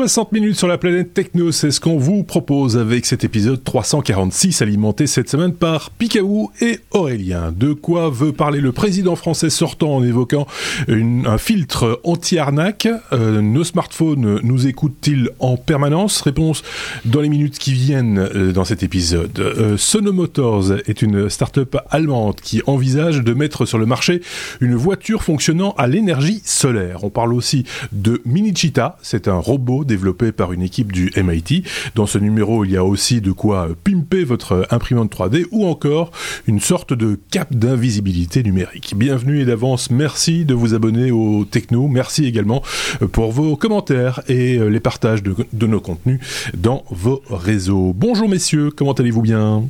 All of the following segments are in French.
60 minutes sur la planète Techno, c'est ce qu'on vous propose avec cet épisode 346 alimenté cette semaine par Picaboo et Aurélien. De quoi veut parler le président français sortant en évoquant un filtre anti-arnaque? Euh, Nos smartphones nous écoutent-ils en permanence? Réponse dans les minutes qui viennent euh, dans cet épisode. Euh, Sono Motors est une start-up allemande qui envisage de mettre sur le marché une voiture fonctionnant à l'énergie solaire. On parle aussi de Minichita, c'est un robot développé par une équipe du MIT. Dans ce numéro, il y a aussi de quoi pimper votre imprimante 3D ou encore une sorte de cap d'invisibilité numérique. Bienvenue et d'avance, merci de vous abonner au Techno. Merci également pour vos commentaires et les partages de, nos contenus dans vos réseaux. Bonjour messieurs, comment allez-vous bien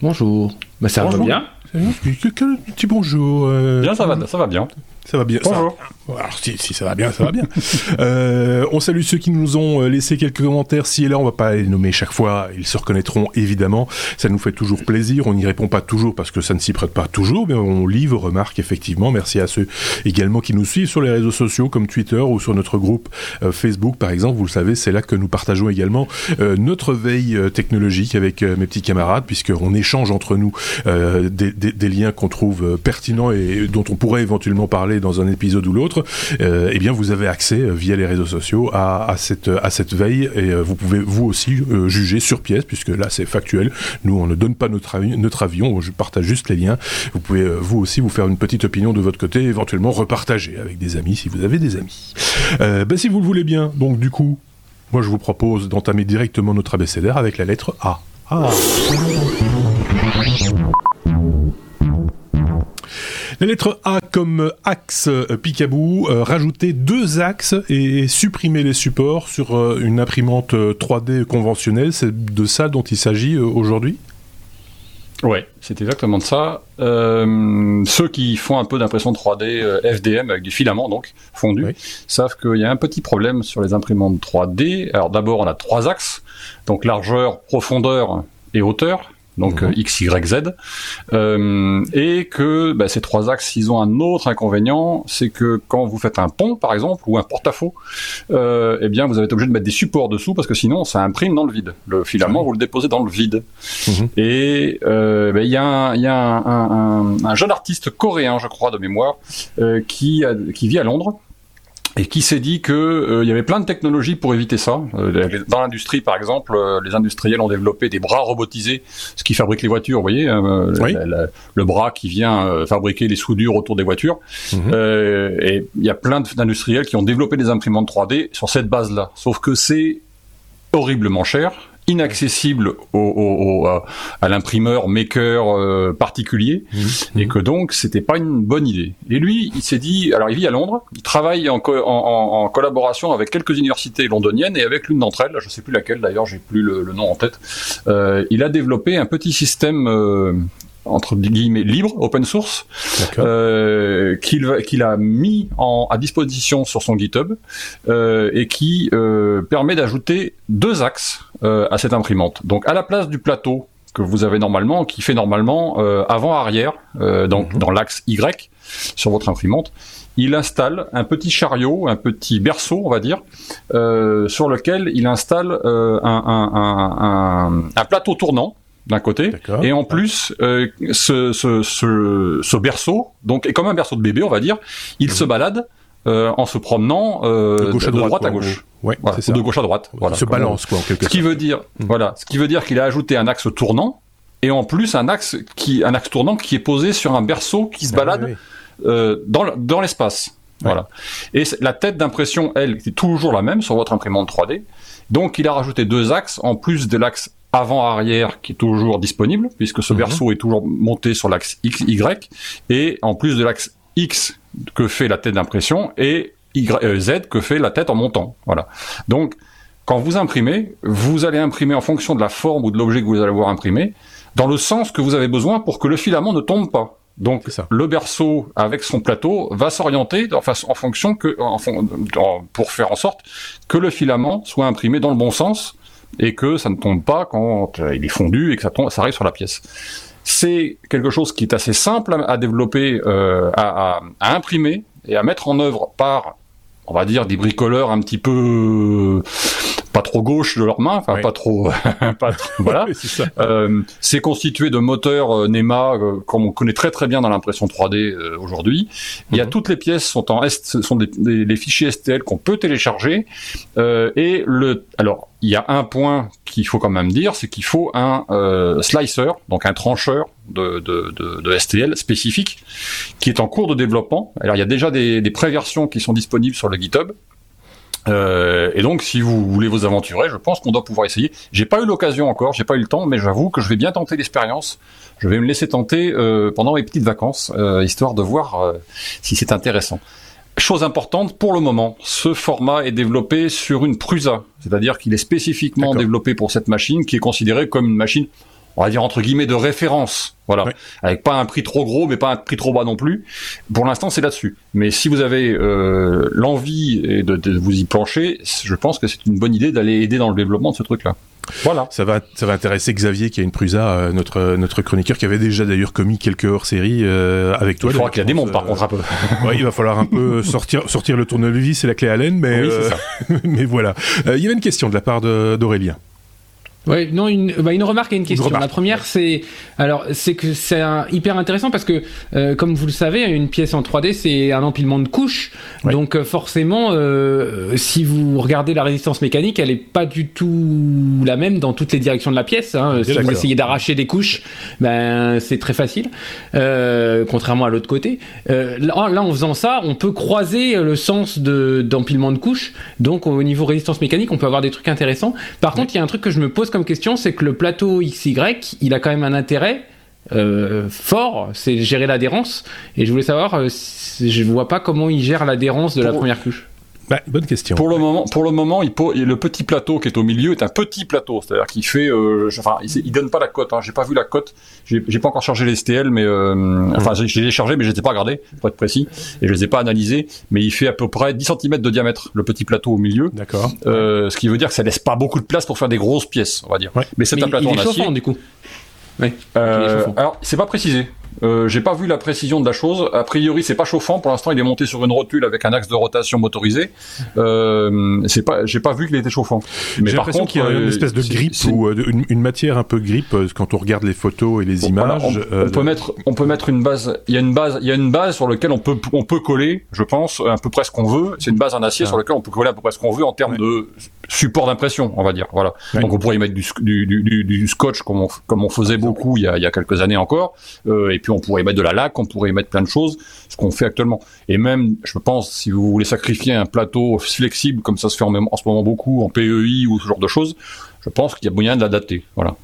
Bonjour. Bah, ça va bien. Petit bonjour. Euh, bien, ça va, ça va bien. Ça va bien. Bonjour. Alors si, si, ça va bien, ça va bien. euh, on salue ceux qui nous ont euh, laissé quelques commentaires si et là. On va pas les nommer chaque fois. Ils se reconnaîtront évidemment. Ça nous fait toujours plaisir. On n'y répond pas toujours parce que ça ne s'y prête pas toujours, mais on lit vos remarques effectivement. Merci à ceux également qui nous suivent sur les réseaux sociaux comme Twitter ou sur notre groupe euh, Facebook par exemple. Vous le savez, c'est là que nous partageons également notre veille technologique avec mes petits camarades puisqu'on échange entre nous des, des, des, liens qu'on trouve pertinents et dont on pourrait éventuellement parler dans un épisode ou l'autre euh, eh bien vous avez accès euh, via les réseaux sociaux à, cette veille et euh, vous pouvez vous aussi juger sur pièce puisque là c'est factuel. Nous on ne donne pas notre avis, notre avion, je partage juste les liens. Vous pouvez vous aussi vous faire une petite opinion de votre côté, éventuellement repartager avec des amis si vous avez des amis. ben, si vous le voulez bien, donc du coup, moi je vous propose d'entamer directement notre abécédaire avec la lettre A. Ah. La lettre A comme axe euh, Picaboo, euh, rajouter deux axes et supprimer les supports sur euh, une imprimante 3D conventionnelle, c'est de ça dont il s'agit aujourd'hui? Ouais, c'est exactement de ça. ceux qui font un peu d'impression 3D FDM avec du filament donc fondu savent qu'il y a un petit problème sur les imprimantes 3D. Alors d'abord on a trois axes, donc largeur, profondeur et hauteur donc mhm. X, Y, Z, euh, et que bah, ces trois axes, ils ont un autre inconvénient, c'est que quand vous faites un pont, par exemple, ou un porte-à-faux, euh, eh bien, vous avez été obligé de mettre des supports dessous parce que sinon, ça imprime dans le vide. Le filament, vous le déposez dans le vide. Mhm. Et euh, bah, il y a, un, y a un, un, un, jeune artiste coréen, je crois, de mémoire, qui, a, qui vit à Londres et qui s'est dit que euh, il y avait plein de technologies pour éviter ça. Euh, dans l'industrie, par exemple, euh, les industriels ont développé des bras robotisés, ce qui fabrique les voitures. Vous voyez, le bras qui vient fabriquer les soudures autour des voitures. Mhm. et il y a plein d'industriels qui ont développé des imprimantes 3D sur cette base-là. Sauf que c'est horriblement cher inaccessible au, à, l'imprimeur maker euh, particulier mmh. et que donc c'était pas une bonne idée. Et lui, il s'est dit, alors il vit à Londres, il travaille en, en, collaboration avec quelques universités londoniennes et avec l'une d'entre elles, je sais plus laquelle d'ailleurs, j'ai plus le, nom en tête. Euh, il a développé un petit système euh, entre guillemets libre, open source, euh, qu'il a mis en, à disposition sur son GitHub euh, et qui euh, permet d'ajouter deux axes euh, à cette imprimante. Donc à la place du plateau que vous avez normalement, qui fait normalement euh, avant-arrière, euh, donc mhm. dans l'axe Y sur votre imprimante, il installe un petit chariot, un petit berceau, on va dire, sur lequel il installe un, un, un, un plateau tournant d'un côté, et en plus euh, ce, ce, ce, ce, berceau, donc est comme un berceau de bébé, on va dire, il mhm. se balade euh, en se promenant euh, de, droite, à gauche, ouais, de gauche à droite, voilà, se balance quoi, en quelque ce qui veut dire, mhm. voilà, ce qui veut dire qu'il a ajouté un axe tournant et en plus un axe qui, un axe tournant qui est posé sur un berceau qui se ah balade Euh, dans, dans l'espace. Voilà. Et la tête d'impression, elle, est toujours la même sur votre imprimante 3D. Donc, il a rajouté deux axes en plus de l'axe avant-arrière qui est toujours disponible, puisque ce mhm. berceau est toujours monté sur l'axe X, Y, et en plus de l'axe X que fait la tête d'impression, et y, euh, Z que fait la tête en montant. Voilà. Donc, quand vous imprimez, vous allez imprimer en fonction de la forme ou de l'objet que vous allez avoir imprimé, dans le sens que vous avez besoin pour que le filament ne tombe pas. Donc le berceau avec son plateau va s'orienter en, en, fonction que, en, pour faire en sorte que le filament soit imprimé dans le bon sens et que ça ne tombe pas quand euh, il est fondu et que ça, tombe, ça arrive sur la pièce. C'est quelque chose qui est assez simple à, développer, euh, à, à, imprimer et à mettre en œuvre par on va dire des bricoleurs un petit peu pas trop gauche de leurs mains, enfin pas trop, pas voilà. Euh, c'est constitué de moteurs euh, NEMA euh, comme on connaît très très bien dans l'impression 3D aujourd'hui. Il y a mhm. toutes les pièces sont en S, sont des, des, fichiers STL qu'on peut télécharger et le alors il y a un point qu'il faut quand même dire, c'est qu'il faut un slicer, donc un trancheur de, de, de, de, STL spécifique, qui est en cours de développement. Alors il y a déjà des, des préversions qui sont disponibles sur le GitHub. Euh, et donc, si vous voulez vous aventurer, je pense qu'on doit pouvoir essayer. J'ai pas eu l'occasion encore, j'ai pas eu le temps, mais j'avoue que je vais bien tenter l'expérience. Je vais me laisser tenter euh, pendant mes petites vacances, euh, histoire de voir si c'est intéressant. Chose importante, pour le moment, ce format est développé sur une Prusa, c'est-à-dire qu'il est spécifiquement développé pour cette machine, qui est considérée comme une machine on va dire entre guillemets de référence, voilà, avec pas un prix trop gros mais pas un prix trop bas non plus. Pour l'instant, c'est là-dessus. Mais si vous avez euh, l'envie de, de, vous y plancher, je pense que c'est une bonne idée d'aller aider dans le développement de ce truc-là. Voilà. Ça va, ça va intéresser Xavier qui a une Prusa, euh, notre notre chroniqueur qui avait déjà d'ailleurs commis quelques hors-séries euh, avec toi. Il faudra qu'il la démonte par contre un peu. ouais, il va falloir un peu sortir sortir le tournevis et la clé Allen, mais mais voilà. il y avait une question de la part d'Aurélien. Oui, non, une, bah une remarque et une question. la première, c'est alors c'est que c'est hyper intéressant parce que, euh, comme vous le savez, une pièce en 3D, c'est un empilement de couches. Donc euh, forcément, euh, si vous regardez la résistance mécanique, elle est pas du tout la même dans toutes les directions de la pièce. Hein. Si vous essayez d'arracher des couches, ben c'est très facile, contrairement à l'autre côté. Là, là, en faisant ça, on peut croiser le sens de d'empilement de couches. Donc au niveau résistance mécanique, on peut avoir des trucs intéressants. Par contre, il y a un truc que je me pose comme question, c'est que le plateau XY, il a quand même un intérêt euh, fort, c'est gérer l'adhérence. Et je voulais savoir, euh, je vois pas comment il gère l'adhérence de la première couche. Bah, bonne question. Pour le moment, pour le moment, il le petit plateau qui est au milieu est un petit plateau, c'est-à-dire qu'il fait, euh, enfin, il, donne pas la cote. Hein. J'ai pas vu la cote. J'ai pas encore chargé les STL, mais euh, hmm. enfin, j'ai les chargés, mais je les ai pas regardés, pour être précis, et je les ai pas analysés. Mais il fait à peu près 10 cm de diamètre, le petit plateau au milieu. D'accord. Euh, ce qui veut dire que ça laisse pas beaucoup de place pour faire des grosses pièces, on va dire. Mais c'est un plateau il est en acier. du coup. Oui. Euh, alors, c'est pas précisé. Euh, j'ai pas vu la précision de la chose. A priori, c'est pas chauffant. Pour l'instant, il est monté sur une rotule avec un axe de rotation motorisé. Euh, c'est pas, j'ai pas vu qu'il était chauffant. Mais par contre, qu'il y a une euh, espèce de grippe ou euh, une, matière un peu grippe quand on regarde les photos et les images. on, peut mettre, on peut mettre une base. Il y a une base, il y a une base sur laquelle on peut, on peut coller, je pense, à peu près ce qu'on veut. C'est une base en acier ah. sur laquelle on peut coller à peu près ce qu'on veut en termes de support d'impression, on va dire. Voilà. Donc on pourrait y mettre du, du, du, du scotch comme on, comme on faisait beaucoup il y a, il y a quelques années encore, euh, et puis on pourrait y mettre de la laque, on pourrait y mettre plein de choses, ce qu'on fait actuellement. Et même, je pense, si vous voulez sacrifier un plateau flexible comme ça se fait en, en ce moment beaucoup en PEI ou ce genre de choses, je pense qu'il y a moyen de l'adapter. Voilà.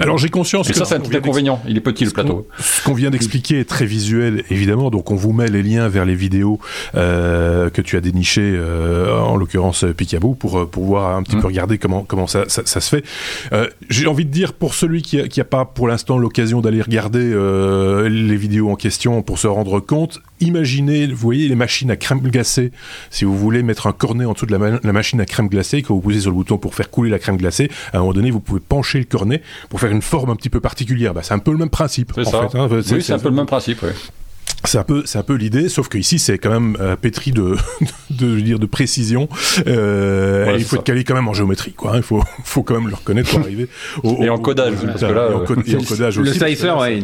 Alors j'ai conscience que ça c'est un petit inconvénient, il est petit le plateau. Ce qu'on vient d'expliquer est très visuel évidemment, donc on vous met les liens vers les vidéos euh, que tu as dénichées, euh, en l'occurrence euh, Picaboo, pour euh, pour voir un petit mmh. peu regarder comment comment ça ça, ça se fait. Euh, j'ai envie de dire pour celui qui a, qui a pas pour l'instant l'occasion d'aller regarder euh, les vidéos en question pour se rendre compte, imaginez, vous voyez les machines à crème glacée. Si vous voulez mettre un cornet en dessous de la, la machine à crème glacée, quand vous posez sur le bouton pour faire couler la crème glacée, à un moment donné vous pouvez pencher le cornet pour faire une forme un petit peu particulière. Bah, c'est un peu le même principe. C'est ça. Hein. oui, c'est un peu le même principe. Ouais. C'est un peu, c'est un peu l'idée, sauf que ici c'est quand même euh, pétri de, de, dire de précision. Euh, il faut être calé quand même en géométrie, quoi. Hein. Il faut, faut quand même le reconnaître pour arriver au, et en codage, parce que là, et en, codage le slicer, ouais,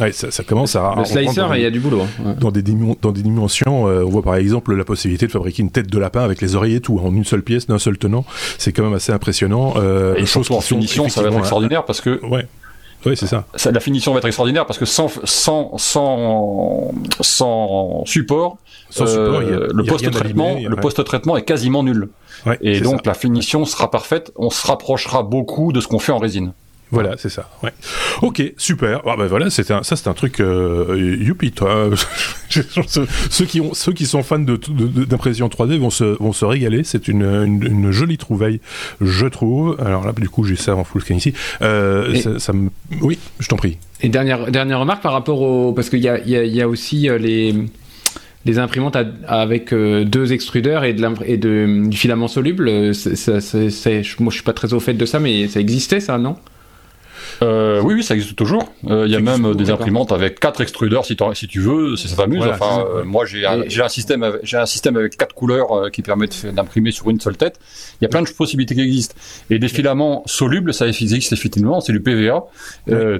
ouais ça, ça, commence à. Le slicer, il y a du boulot. Hein. Dans des dans des dimensions, euh, on voit par exemple la possibilité de fabriquer une tête de lapin avec les oreilles et tout en une seule pièce d'un seul tenant. C'est quand même assez impressionnant. Euh, et chose en finition, ça va être extraordinaire parce que. Ouais oui, c'est ça. La finition va être extraordinaire parce que sans, sans, sans, sans support, euh, le post-traitement, le post-traitement est quasiment nul. et donc la finition sera parfaite. On se rapprochera beaucoup de ce qu'on fait en résine. Voilà, c'est ça. Ouais. Ok, super. Ah ben voilà, c'était ça, c'est un truc euh, youpi, toi. ceux qui ont, ceux qui sont fans de, d'impression 3D vont se, vont se régaler. C'est une, une, jolie trouvaille, je trouve. Alors là, du coup, j'ai ça en full scan ici. Euh, ça, ça me... Oui, je t'en prie. Et dernière, dernière remarque par rapport au, parce qu'il y a, y, a, y a aussi euh, les les imprimantes avec euh, deux extrudeurs et, de, et de, du filament soluble. Moi, je suis pas très au fait de ça, mais ça existait, ça, non? Euh, oui, oui, ça existe toujours. Euh, il y a même des imprimantes avec quatre extrudeurs si, si tu veux, ça s'amuse. enfin, euh, moi, j'ai un, un, système, j'ai un système avec quatre couleurs qui permet d'imprimer sur une seule tête. Il y a plein de possibilités qui existent. Et des filaments solubles, ça existe effectivement, c'est du PVA.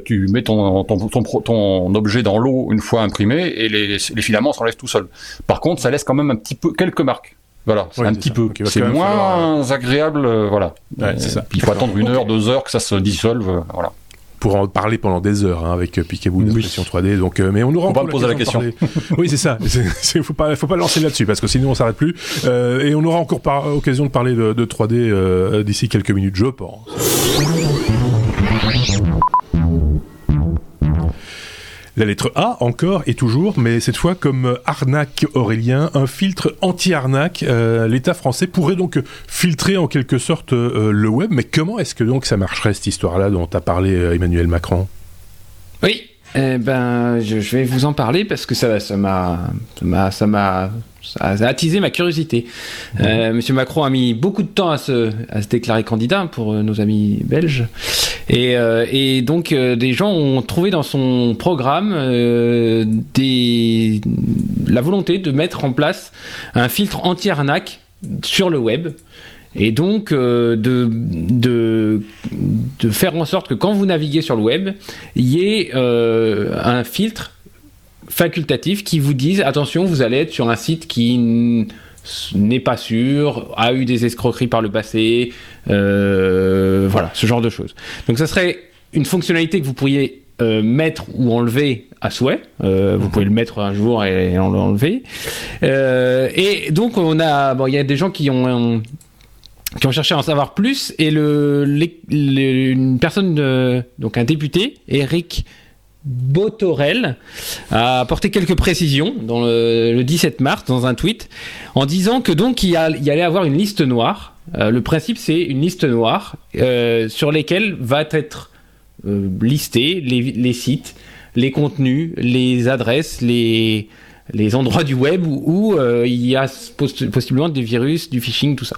tu mets ton, ton, ton, ton objet dans l'eau une fois imprimé et les, les filaments s'enlèvent tout seuls. Par contre, ça laisse quand même un petit peu quelques marques. Voilà, c'est un petit peu. c'est moins agréable, voilà. il faut attendre une heure, deux heures que ça se dissolve, voilà pour en parler pendant des heures hein, avec euh, Picaboo d'impression 3D. Donc, euh, mais on aura. On va poser la question. oui, c'est ça. Il faut pas, faut pas lancer là-dessus parce que sinon on s'arrête plus. Euh, et on aura encore par occasion de parler de, de 3D d'ici quelques minutes, je pense. La lettre A encore et toujours, mais cette fois comme arnaque Aurélien, un filtre anti-arnaque. Euh, L'État français pourrait donc filtrer en quelque sorte euh, le web, mais comment est-ce que donc ça marcherait cette histoire-là dont a parlé euh, Emmanuel Macron? Oui, eh ben, je, vais vous en parler parce que ça, ça m'a, ça m'a, ça a attisé ma curiosité. Euh, Monsieur Macron a mis beaucoup de temps à se, à se déclarer candidat pour euh, nos amis belges, et, euh, et donc des gens ont trouvé dans son programme des, la volonté de mettre en place un filtre anti-arnaque sur le web et donc euh, de, de, de, faire en sorte que quand vous naviguez sur le web, il y ait euh, un filtre facultatif qui vous dise attention, vous allez être sur un site qui n'est pas sûr, a eu des escroqueries par le passé, euh, voilà, ce genre de choses. Donc ça serait une fonctionnalité que vous pourriez mettre ou enlever à souhait. Vous pouvez le mettre un jour et, l'enlever. Euh, et donc on a, bon, il y a des gens qui ont, qui ont cherché à en savoir plus et le, une personne donc un député Eric Botorel a apporté quelques précisions le, 17 mars dans un tweet en disant que donc il, y, allait avoir une liste noire. Euh, le principe c'est une liste noire euh, sur lesquelles va être euh, listés les, sites, les contenus, les adresses, les les endroits du web où, euh, il y a possiblement des virus, du phishing, tout ça.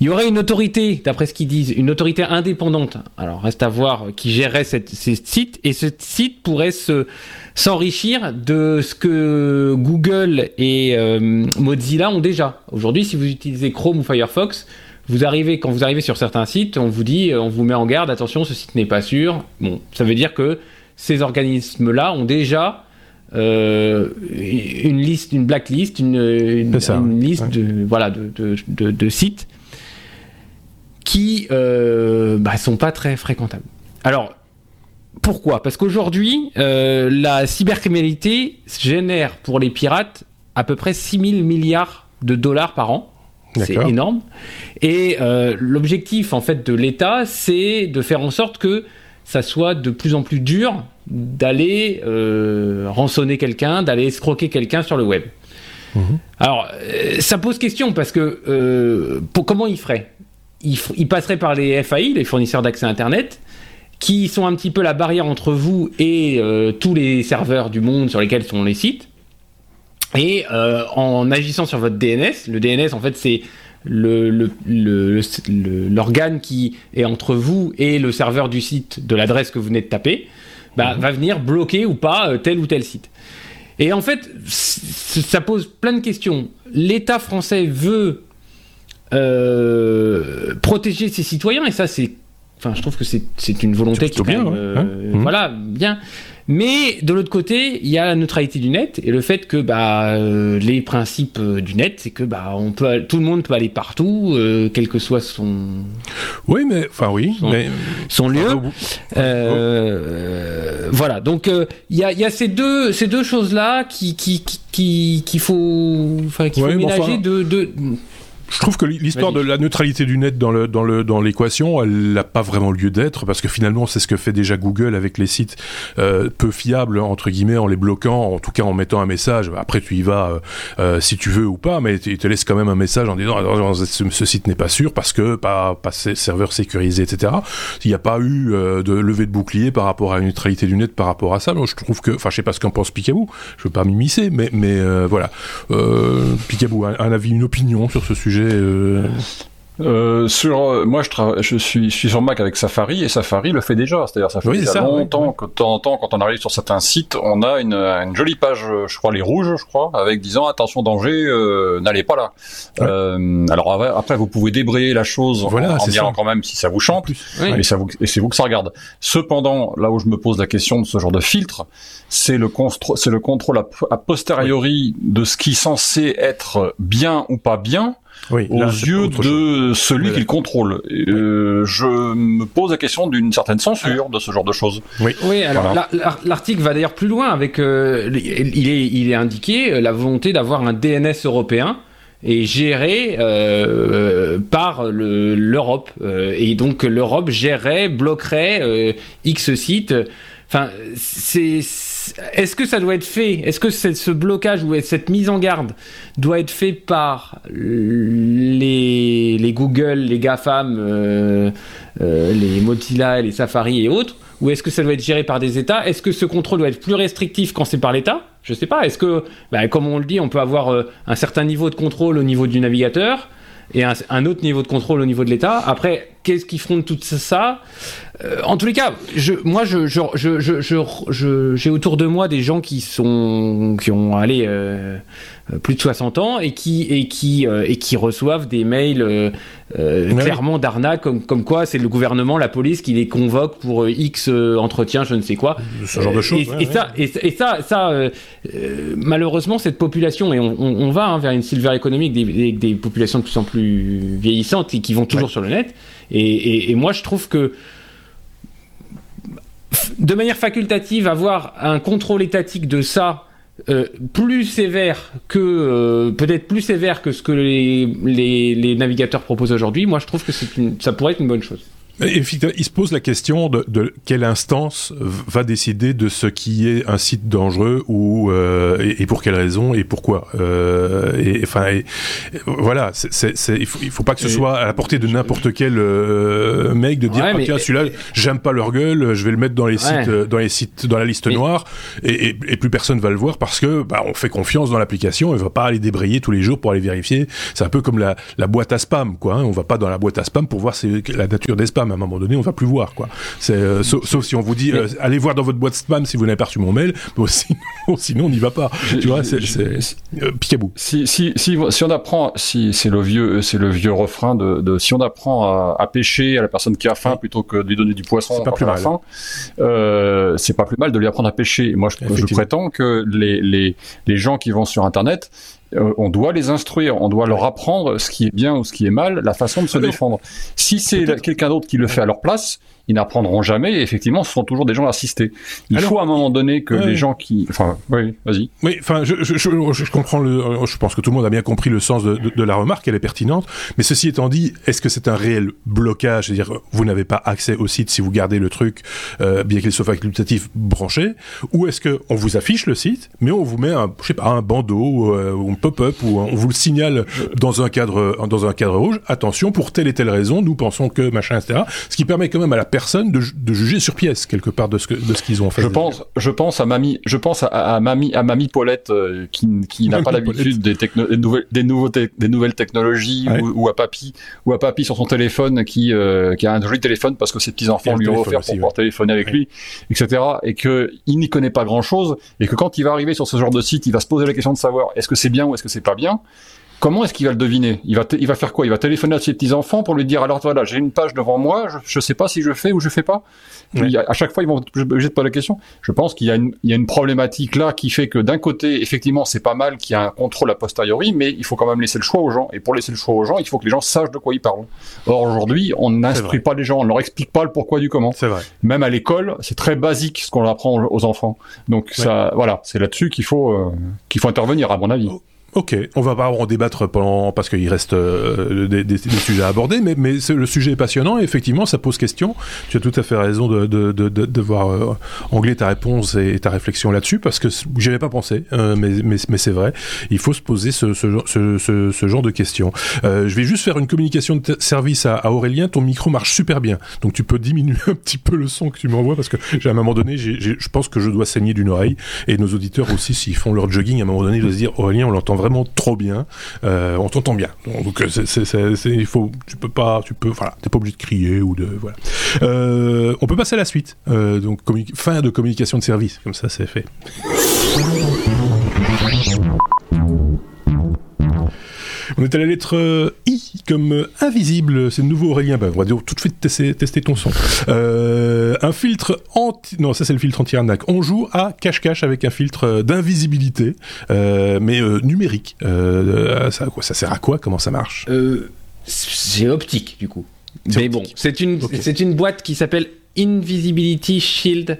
Il y aurait une autorité, d'après ce qu'ils disent, une autorité indépendante. Alors reste à voir qui gérerait ces sites et ce site pourrait se s'enrichir de ce que Google et euh, Mozilla ont déjà. Aujourd'hui, si vous utilisez Chrome ou Firefox, vous arrivez quand vous arrivez sur certains sites, on vous dit, on vous met en garde, attention, ce site n'est pas sûr. Bon, ça veut dire que ces organismes-là ont déjà euh, une liste, une blacklist, une, une, liste de, voilà, de, de, de, sites qui euh, bah, sont pas très fréquentables. Alors, pourquoi? Parce qu'aujourd'hui, euh, la cybercriminalité génère pour les pirates à peu près 6 000 milliards de dollars par an. C'est énorme. Et euh, l'objectif en fait de l'État, c'est de faire en sorte que ça soit de plus en plus dur d'aller euh, rançonner quelqu'un, d'aller escroquer quelqu'un sur le web. Mhm. Alors, euh, ça pose question parce que euh, pour, comment il ferait il, il, passerait par les FAI, les fournisseurs d'accès Internet, qui sont un petit peu la barrière entre vous et tous les serveurs du monde sur lesquels sont les sites. Et en agissant sur votre DNS, le DNS en fait c'est l'organe le, le, qui est entre vous et le serveur du site de l'adresse que vous venez de taper, bah, mhm. va venir bloquer ou pas euh, tel ou tel site. Et en fait, ça pose plein de questions. L'État français veut euh, protéger ses citoyens, et ça, c'est, enfin, je trouve que c'est une volonté qui est bien, euh, mhm. voilà, bien. Mais de l'autre côté, il y a la neutralité du net et le fait que bah euh, les principes euh, du net, c'est que bah on peut tout le monde peut aller partout, euh, quel que soit son. Oui, mais enfin oui, son, mais son lieu. Euh, voilà, donc il y a, y, a, ces deux ces deux choses là qui qui qui qu'il faut enfin qu'il faut ménager de, de je trouve que l'histoire de la neutralité du net dans le dans le dans l'équation, elle n'a pas vraiment lieu d'être parce que finalement c'est ce que fait déjà Google avec les sites euh, peu fiables entre guillemets en les bloquant, en tout cas en mettant un message. Après tu y vas euh, euh si tu veux ou pas, mais il te laisse quand même un message en disant ce, ce site n'est pas sûr parce que pas pas serveur sécurisé, etc. Il n'y a pas eu euh, de levée de bouclier par rapport à la neutralité du net par rapport à ça. Donc je trouve que, enfin je sais pas ce qu'en pense Picaboo, je veux pas m'immiscer, mais mais euh, voilà, Picaboo un, un avis, une opinion sur ce sujet euh, euh, sur euh, moi je, je suis je suis sur Mac avec Safari et Safari le fait déjà. C'est-à-dire ça fait déjà longtemps que de temps en temps quand on arrive sur certains sites on a une, une jolie page je crois les rouges je crois avec disant attention danger euh, n'allez pas là. Alors après vous pouvez débrayer la chose voilà, en, en quand même si ça vous chante. mais ça vous et c'est vous que ça regarde. Cependant là où je me pose la question de ce genre de filtre c'est le c'est le contrôle a posteriori de ce qui est censé être bien ou pas bien oui, aux yeux de celui qui le contrôle. Euh, je me pose la question d'une certaine censure de ce genre de choses. Oui, oui alors l'article va d'ailleurs plus loin avec, euh, il, est, il est indiqué euh, la volonté d'avoir un DNS européen et géré euh, par l'Europe. et donc l'Europe gérerait, bloquerait X sites. Enfin, c'est est-ce que ça doit être fait? Est-ce que ce blocage ou cette mise en garde doit être fait par les, Google, les GAFAM, euh, euh, les Mozilla, les Safari et autres? Ou est-ce que ça doit être géré par des États? Est-ce que ce contrôle doit être plus restrictif quand c'est par l'État? Je ne sais pas. Est-ce que, bah, comme on le dit, on peut avoir euh, un certain niveau de contrôle au niveau du navigateur et un, autre niveau de contrôle au niveau de l'État? Après, qu'est-ce qui font tout ça? Euh, En tous les cas, je, moi, je, je, je, j'ai autour de moi des gens qui sont, qui ont allé euh, plus de 60 ans et qui et qui euh, et qui reçoivent des mails clairement d'arnaque, comme, comme quoi c'est le gouvernement, la police qui les convoque pour X entretien, je ne sais quoi. Ce genre de choses. Et, ça, et, ça, ça, malheureusement, cette population et on, on, va hein, vers une silver économique des, des, populations de plus en plus vieillissantes et qui vont toujours sur le net. Et, moi, je trouve que de manière facultative, avoir un contrôle étatique de ça euh, plus sévère que euh, peut-être plus sévère que ce que les, les navigateurs proposent aujourd'hui, moi je trouve que ça pourrait être une bonne chose. Il se pose la question de, de, quelle instance va décider de ce qui est un site dangereux ou euh, et, pour quelle raison et pourquoi. Euh, et enfin, voilà, c'est, il faut, il faut pas que ce soit à la portée de n'importe quel euh, mec de dire ah, tiens celui-là j'aime pas leur gueule, je vais le mettre dans les sites dans les sites dans la liste noire et, plus personne va le voir parce que bah, on fait confiance dans l'application et va pas aller débrayer tous les jours pour aller vérifier. C'est un peu comme la, la boîte à spam quoi. Hein. On va pas dans la boîte à spam pour voir la nature des spams à un moment donné, on va plus voir, quoi. C'est, euh, sauf, si on vous dit, euh, allez voir dans votre boîte spam si vous n'avez pas reçu mon mail, mais sinon, sinon on n'y va pas. Tu vois, c'est, euh, picabou. Si, si, si, si on apprend, si c'est le vieux, c'est le vieux refrain de, de si on apprend à, pêcher à la personne qui a faim plutôt que de lui donner du poisson c'est pas plus mal. faim, euh, c'est pas plus mal de lui apprendre à pêcher. Moi, je, je prétends que les, les, les gens qui vont sur Internet, euh, on doit les instruire, on doit leur apprendre ce qui est bien ou ce qui est mal, la façon de se défendre. Si c'est quelqu'un d'autre qui le fait à leur place, ils n'apprendront jamais. Et effectivement, ce sont toujours des gens assistés. Il faut à un moment donné que les gens qui, enfin, oui, vas-y. Oui, enfin, je, je, je, comprends le, je pense que tout le monde a bien compris le sens de, de, la remarque, elle est pertinente. Mais ceci étant dit, est-ce que c'est un réel blocage, c'est-à-dire vous n'avez pas accès au site si vous gardez le truc, euh, bien qu'il soit facultatif, branché, ou est-ce que on vous affiche le site, mais on vous met un, je sais pas, un bandeau euh, ou un pop-up ou on vous le signale dans un cadre, dans un cadre rouge. Attention, pour telle et telle raison, nous pensons que machin, etc. Ce qui permet quand même à la personne de, de, juger sur pièce quelque part de ce que, de ce qu'ils ont fait. Je pense, je pense à mamie, je pense à, à mamie, à mamie Paulette euh, qui, qui n'a pas l'habitude des, des, nouvelles, des, des nouvelles technologies ou, ou, à papy, ou à papy sur son téléphone qui, euh, qui a un joli téléphone parce que ses petits enfants lui ont offert pour pouvoir téléphoner avec lui, etc. Et que il n'y connaît pas grand chose et que quand il va arriver sur ce genre de site, il va se poser la question de savoir est-ce que c'est bien ou est-ce que c'est pas bien. Comment est-ce qu'il va le deviner? Il va, il va faire quoi? Il va téléphoner à ses petits enfants pour lui dire alors voilà j'ai une page devant moi, je, ne sais pas si je fais ou je fais pas? à chaque fois ils vont obligés de poser la question. Je pense qu'il y a une, il y a une problématique là qui fait que d'un côté effectivement c'est pas mal qu'il y ait un contrôle a posteriori, mais il faut quand même laisser le choix aux gens. Et pour laisser le choix aux gens, il faut que les gens sachent de quoi ils parlent. Or aujourd'hui on n'instruit pas les gens, on leur explique pas le pourquoi du comment. C'est vrai. Même à l'école c'est très basique ce qu'on apprend aux enfants. Donc ça voilà c'est là-dessus qu'il faut euh, qu'il faut intervenir à mon avis. Ok, on va pas en débattre pendant parce qu'il reste euh, des, des, des, sujets à aborder, mais, mais le sujet est passionnant et effectivement ça pose question. Tu as tout à fait raison de, de, de, de, voir euh, angler ta réponse et ta réflexion là-dessus parce que j'y avais pas pensé, euh, mais, mais, mais c'est vrai. Il faut se poser ce, ce, ce, ce, genre de questions. Euh, je vais juste faire une communication de service à, à, Aurélien. Ton micro marche super bien, donc tu peux diminuer un petit peu le son que tu m'envoies parce que à un moment donné, je pense que je dois saigner d'une oreille et nos auditeurs aussi s'ils font leur jogging à un moment donné, ils doivent se dire Aurélien, on l'entend vraiment trop bien. on t'entend bien. Donc il faut, tu peux pas, tu peux, voilà, t'es pas obligé de crier ou de voilà. on peut passer à la suite. donc fin de communication de service, comme ça c'est fait. On est à la lettre euh, I comme euh, invisible. C'est nouveau Aurélien. Ben, on va dire tout de suite tester, ton son. Euh, un filtre anti. Non, ça c'est le filtre anti-arnaque. On joue à cache-cache avec un filtre d'invisibilité, mais numérique. ça, quoi, ça sert à quoi? Comment ça marche? C'est optique du coup. Mais bon, c'est une, c'est une boîte qui s'appelle Invisibility Shield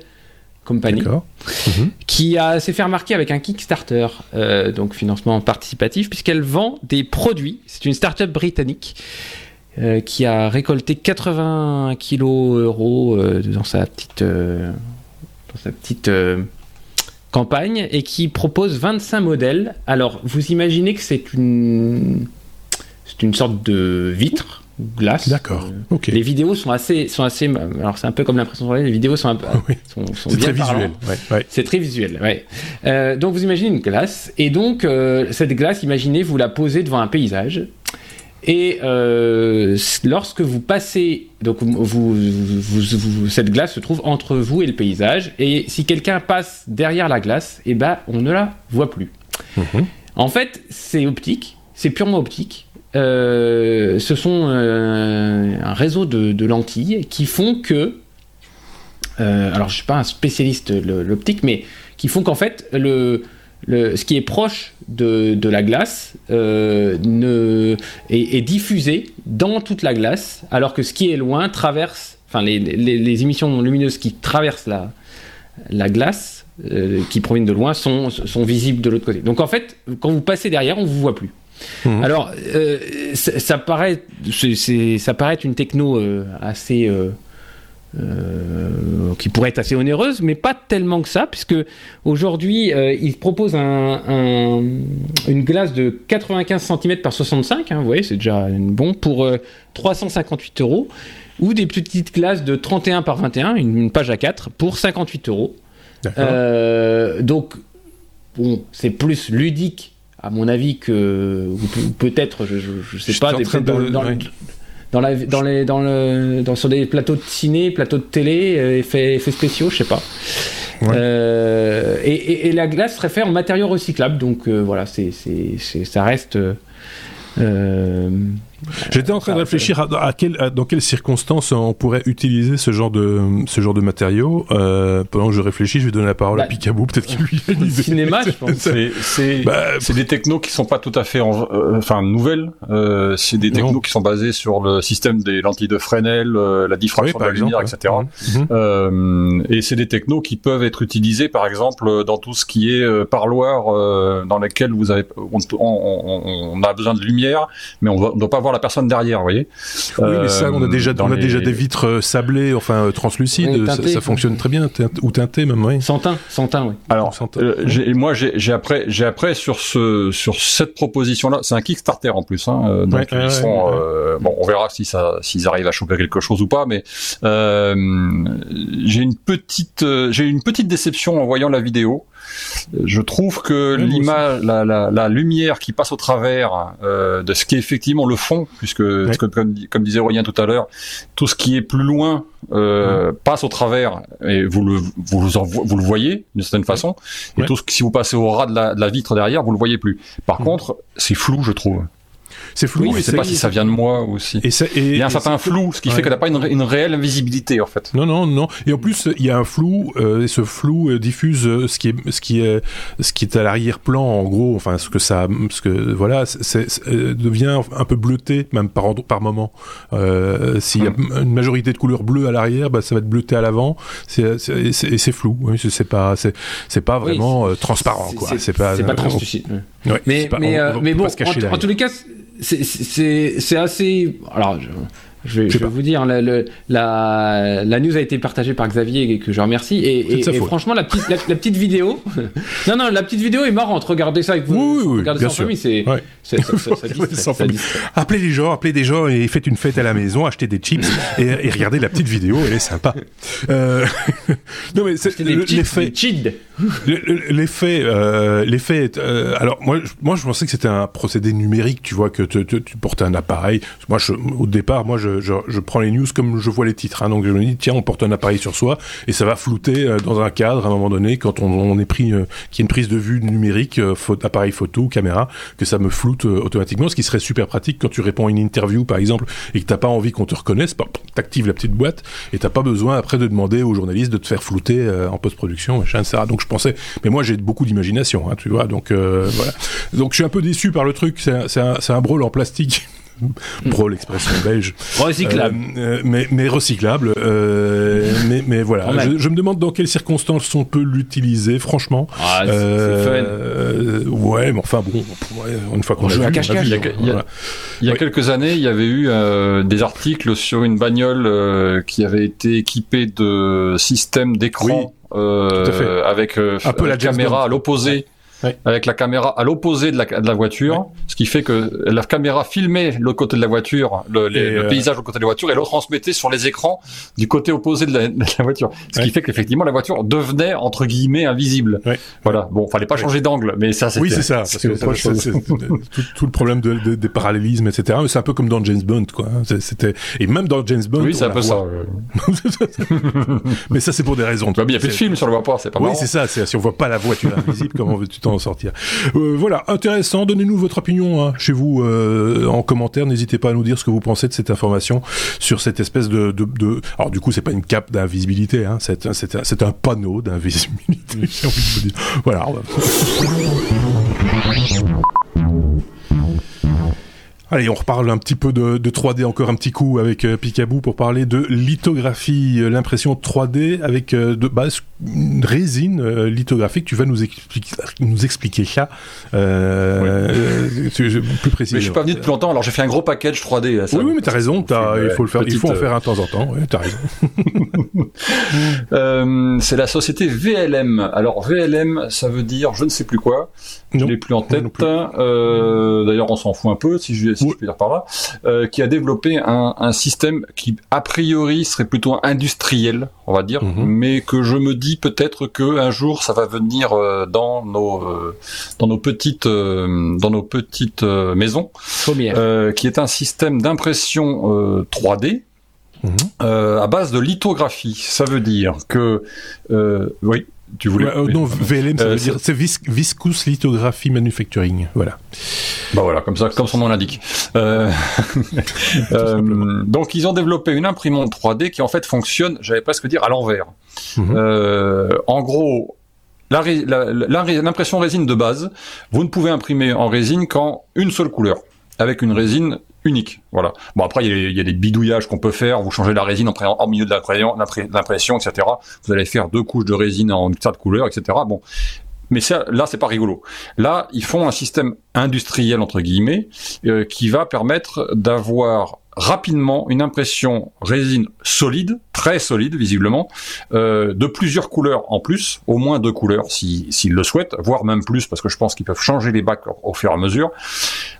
Company, mhm. qui a s'est fait remarquer avec un Kickstarter, euh, donc financement participatif, puisqu'elle vend des produits. C'est une start-up britannique euh, qui a récolté 80 kilos euros euh, dans sa petite, dans sa petite campagne et qui propose 25 modèles. Alors, vous imaginez que c'est une, c'est une sorte de vitre glace. D'accord. Euh, les vidéos sont assez, sont assez. Alors c'est un peu comme l'impression 3D. Les vidéos sont un peu. c'est très visuel. C'est très visuel. Ouais. Euh, donc vous imaginez une glace et donc euh, cette glace, imaginez vous la posez devant un paysage. Et lorsque vous passez, donc vous, vous, cette glace se trouve entre vous et le paysage. Et si quelqu'un passe derrière la glace, eh ben on ne la voit plus. Mhm. En fait, c'est optique, c'est purement optique. Euh, ce sont euh, un réseau de, lentilles qui font que, euh, alors je suis pas un spécialiste de l'optique, mais qui font qu'en fait le, ce qui est proche de, la glace ne, est, diffusé dans toute la glace, alors que ce qui est loin traverse, enfin les, émissions lumineuses qui traversent la, la glace, qui proviennent de loin, sont, sont visibles de l'autre côté. Donc en fait, quand vous passez derrière, on vous voit plus. Mhm. Alors, euh, ça, paraît, ça paraît être une techno euh, assez, euh, qui pourrait être assez onéreuse, mais pas tellement que ça, puisque aujourd'hui, il propose un, une glace de 95 cm par 65, hein, vous voyez, c'est déjà bon, pour 358 euros, ou des petites glaces de 31 par 21, une, page à 4, pour 58 euros. donc, bon, c'est plus ludique à mon avis, que peut-être, je, je, sais pas, dans, dans, la, dans, les, dans, le, dans, sur des plateaux de ciné, plateaux de télé, euh, effets, effets spéciaux, je sais pas. Euh, et, et, la glace serait faite en matériaux recyclables, donc euh, voilà, c'est, ça reste. J'étais en train de réfléchir à, quel, dans quelles circonstances on pourrait utiliser ce genre de, ce genre de matériaux. Euh, pendant que je réfléchis, je vais donner la parole à bah, Picaboo, peut-être qu'il lui a une idée. cinéma, je pense. C'est bah, des technos qui sont pas tout à fait, euh, enfin, nouvelles. Euh, c'est des technos qui sont basés sur le système des lentilles de Fresnel, euh, la diffraction de la lumière, etc. Mmh. Mmh. Euh, et c'est des technos qui peuvent être utilisés, par exemple, dans tout ce qui est parloir, dans lesquels vous avez, on, on, on, a besoin de lumière, mais on ne doit pas voir la personne derrière, vous voyez. Oui, mais ça, on a déjà, on a déjà des vitres euh, sablées, enfin euh, translucides, ça, fonctionne très bien, ou teintées même, oui. Sans teint, sans teint, oui. Alors, euh, moi, j'ai après, j'ai après sur ce, sur cette proposition-là, c'est un Kickstarter en plus, hein, donc ils sont, bon, on verra si ça, s'ils arrivent à choper quelque chose ou pas, mais j'ai une petite, j'ai une petite déception en voyant la vidéo. Je trouve que l'image, la, la, la, lumière qui passe au travers euh, de ce qui est effectivement le fond, puisque comme, comme, disait Aurélien tout à l'heure, tout ce qui est plus loin euh, passe au travers et vous le vous, vous le voyez d'une certaine façon, et tout ce, si vous passez au ras de la, de la vitre derrière, vous le voyez plus. Par contre, c'est flou, je trouve. C'est flou. je sais pas si ça vient de moi aussi. Et, il y a un certain flou, ce qui fait qu'elle n'a pas une, une, réelle visibilité en fait. Non, non, non. Et en plus, il y a un flou, euh, et ce flou euh, diffuse euh, ce qui est, ce qui est, ce qui est à l'arrière-plan, en gros. Enfin, ce que ça, ce que voilà, c'est, devient un peu bleuté même par par moment. Euh, S'il y a hum. une majorité de couleurs bleues à l'arrière, bah, ça va être bleuté à l'avant. C'est, c'est flou. Oui, c'est pas, c'est pas vraiment transparent, quoi. C'est pas, pas translucide. mais, mais, mais bon, en, en tous les cas c'est assez. Alors, Je je vais vous dire, la, la, la, news a été partagée par Xavier et que je remercie. Et, et, franchement, la petite, la, petite vidéo, non, non, la petite vidéo est marrante. Regardez ça avec vous. Oui, oui, regardez ça en famille, c'est, ouais. ça, ça, ça, Appelez les gens, appelez des gens et faites une fête à la maison, achetez des chips et, et regardez la petite vidéo, elle est sympa. Euh... non mais c'est l'effet. L'effet, euh, l'effet. Euh, alors moi, moi, je pensais que c'était un procédé numérique. Tu vois que tu portais un appareil. Moi, je, au départ, moi, je, je, je, prends les news comme je vois les titres. Hein, donc je me dis tiens, on porte un appareil sur soi et ça va flouter euh, dans un cadre à un moment donné quand on, est pris, euh, qu'il y a une prise de vue numérique, euh, appareil photo, caméra, que ça me floute automatiquement. Ce qui serait super pratique quand tu réponds à une interview, par exemple, et que t'as pas envie qu'on te reconnaisse, bah, t'actives la petite boîte et t'as pas besoin après de demander aux journalistes de te faire flouter en post-production, etc. Donc je pensais, mais moi j'ai beaucoup d'imagination, hein, tu vois, donc voilà. Donc je suis un peu déçu par le truc. C'est un, un, un en plastique Pro l'expression belge. Recyclable. Euh, mais, mais recyclable. Euh, mais, mais voilà. Je, je, me demande dans quelles circonstances on peut l'utiliser, franchement. Ah, euh, ouais, mais enfin bon, une fois qu'on Il y a, il y a, il y a quelques années, il y avait eu euh, des articles sur une bagnole euh, qui avait été équipée de systèmes d'écran oui, avec un peu la caméra à l'opposé avec la caméra à l'opposé de la, de la voiture, ce qui fait que la caméra filmait le côté de la voiture, le, le euh, paysage au côté de la voiture, et le transmettait sur les écrans du côté opposé de la, de la voiture. Ce qui fait qu'effectivement la voiture devenait entre guillemets invisible. Voilà. Bon, fallait pas changer d'angle, mais ça c'était. Oui, c'est ça. Parce que tout, tout, le problème de, de, des parallélismes, etc. Mais c'est un peu comme dans James Bond, quoi. C'était et même dans James Bond. Oui, c'est un peu ça. mais ça c'est pour des raisons. Il y a plus de films sur le voit c'est pas Oui, c'est ça. Si on voit pas la voiture invisible, comment veux-tu sortir. Euh, voilà, intéressant. Donnez-nous votre opinion hein, chez vous euh, en commentaire. N'hésitez pas à nous dire ce que vous pensez de cette information sur cette espèce de. Alors du coup, c'est pas une cape d'invisibilité, hein, c'est un, panneau d'invisibilité. Voilà. Allez, on reparle un petit peu de, de 3D encore un petit coup avec euh, Picaboo pour parler de lithographie, euh, l'impression 3D avec euh, de base une résine euh, lithographique. Tu vas nous expliquer, nous expliquer ça oui. plus précisément. Mais je suis pas venu depuis longtemps, alors j'ai fait un gros package 3D. Ça, oui, oui, mais t'as raison. As, il faut le faire. Petite, il faut en faire un de temps en temps. Oui, t'as raison. c'est la société VLM. Alors VLM, ça veut dire je ne sais plus quoi. Je l'ai plus en tête. D'ailleurs, on s'en fout un peu si je si oui. je peux dire par là, euh, qui a développé un, un, système qui a priori serait plutôt industriel, on va dire, mm -hmm. mais que je me dis peut-être que un jour ça va venir euh, dans nos euh, dans nos petites dans nos petites maisons, qui est un système d'impression 3D. Mmh. à base de lithographie, ça veut dire que oui, tu voulais. Ouais, non, VLM, ça veut dire c'est vis viscous lithography manufacturing. Voilà. Bah voilà, comme ça, comme son nom l'indique. Euh, euh, donc ils ont développé une imprimante 3D qui en fait fonctionne, j'allais presque dire à l'envers. Mm -hmm. euh, en gros, l'impression résine de base, vous ne pouvez imprimer en résine qu'en une seule couleur, avec une résine unique. Voilà. Bon après il y, a, des bidouillages qu'on peut faire. Vous changez la résine en, en milieu de l'impression, etc. Vous allez faire deux couches de résine en tas de couleurs, etc. Bon. Mais ça, là, c'est pas rigolo. Là, ils font un système industriel entre guillemets euh, qui va permettre d'avoir rapidement une impression résine solide, très solide visiblement, euh, de plusieurs couleurs en plus, au moins deux couleurs s'ils si, le souhaitent, voire même plus parce que je pense qu'ils peuvent changer les bacs au, au fur et à mesure.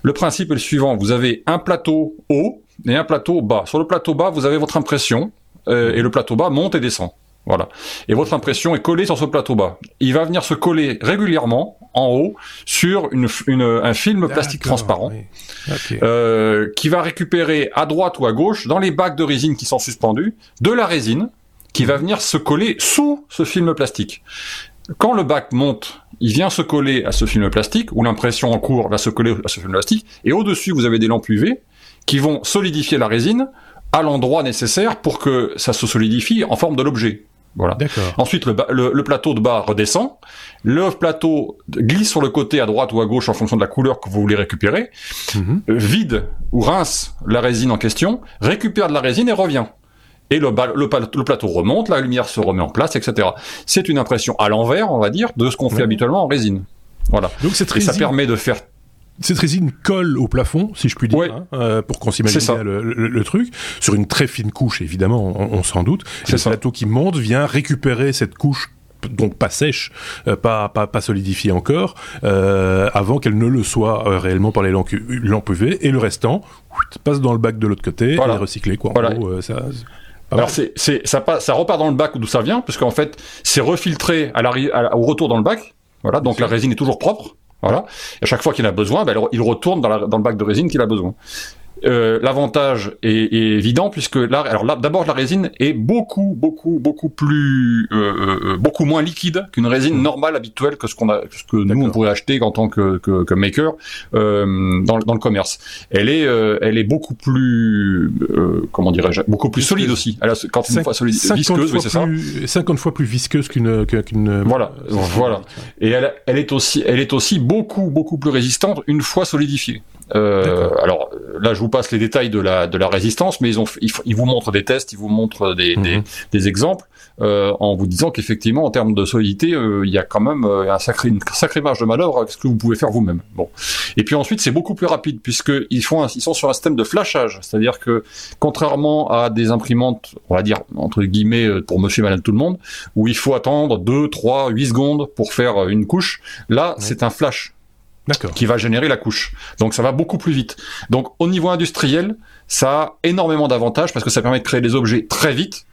Le principe est le suivant, vous avez un plateau haut et un plateau bas. Sur le plateau bas, vous avez votre impression euh, et le plateau bas monte et descend. Voilà. Et votre impression est collée sur ce plateau bas. Il va venir se coller régulièrement en haut sur une, une, un film plastique transparent oui. okay. euh, qui va récupérer à droite ou à gauche dans les bacs de résine qui sont suspendus de la résine qui va venir se coller sous ce film plastique. Quand le bac monte, il vient se coller à ce film plastique ou l'impression en cours va se coller à ce film plastique et au-dessus vous avez des lampes UV qui vont solidifier la résine à l'endroit nécessaire pour que ça se solidifie en forme de l'objet. Voilà. Ensuite, le, le, le, plateau de bas redescend. Le plateau glisse sur le côté à droite ou à gauche en fonction de la couleur que vous voulez récupérer. Mm -hmm. Vide ou rince la résine en question, récupère de la résine et revient. Et le, le, le, plateau remonte, la lumière se remet en place, etc. C'est une impression à l'envers, on va dire, de ce qu'on fait habituellement en résine. Voilà. Donc résine... Et ça permet de faire cette résine colle au plafond, si je puis dire, hein, euh, pour qu'on s'imagine bien le, le, truc, sur une très fine couche, évidemment, on, s'en doute. Et le plateau qui monte vient récupérer cette couche donc pas sèche, euh, pas, pas, pas solidifiée encore, euh, avant qu'elle ne le soit euh, réellement par les lampes, UV, et le restant passe dans le bac de l'autre côté et est recyclé. Quoi. En ça, alors c'est, ça, passe, ça repart dans le bac d'où ça vient, parce qu'en fait c'est refiltré à au retour dans le bac, voilà, donc la résine est toujours propre, voilà. Et à chaque fois qu'il a besoin, ben, il retourne dans le bac de résine qu'il a besoin. Euh, l'avantage est, est, évident puisque là, alors là, d'abord la résine est beaucoup, beaucoup, beaucoup plus, euh, euh beaucoup moins liquide qu'une résine normale habituelle que ce qu'on a, ce que nous on pourrait acheter en tant que, que, que maker euh, dans, dans, le commerce. Elle est, euh, elle est beaucoup plus, comment dirais-je, beaucoup plus solide aussi. Elle a, quand une fois solide, visqueuse, oui, c'est ça. 50 fois plus visqueuse qu'une, qu'une. Voilà, voilà. Et elle, elle est aussi, elle est aussi beaucoup, beaucoup plus résistante une fois solidifiée. Euh, alors là, je vous passe les détails de la de la résistance, mais ils ont ils, vous montrent des tests, ils vous montrent des des, mhm. des, exemples euh, en vous disant qu'effectivement, en termes de solidité, euh, il y a quand même euh, un sacré une sacrée marge de manœuvre avec ce que vous pouvez faire vous-même. Bon, et puis ensuite, c'est beaucoup plus rapide puisque ils font ils sont sur un système de flashage, c'est-à-dire que contrairement à des imprimantes, on va dire entre guillemets pour Monsieur, Madame, tout le monde, où il faut attendre 2, 3, 8 secondes pour faire une couche, là, c'est un flash qui va générer la couche. Donc ça va beaucoup plus vite. Donc au niveau industriel, ça a énormément d'avantages parce que ça permet de créer des objets très vite,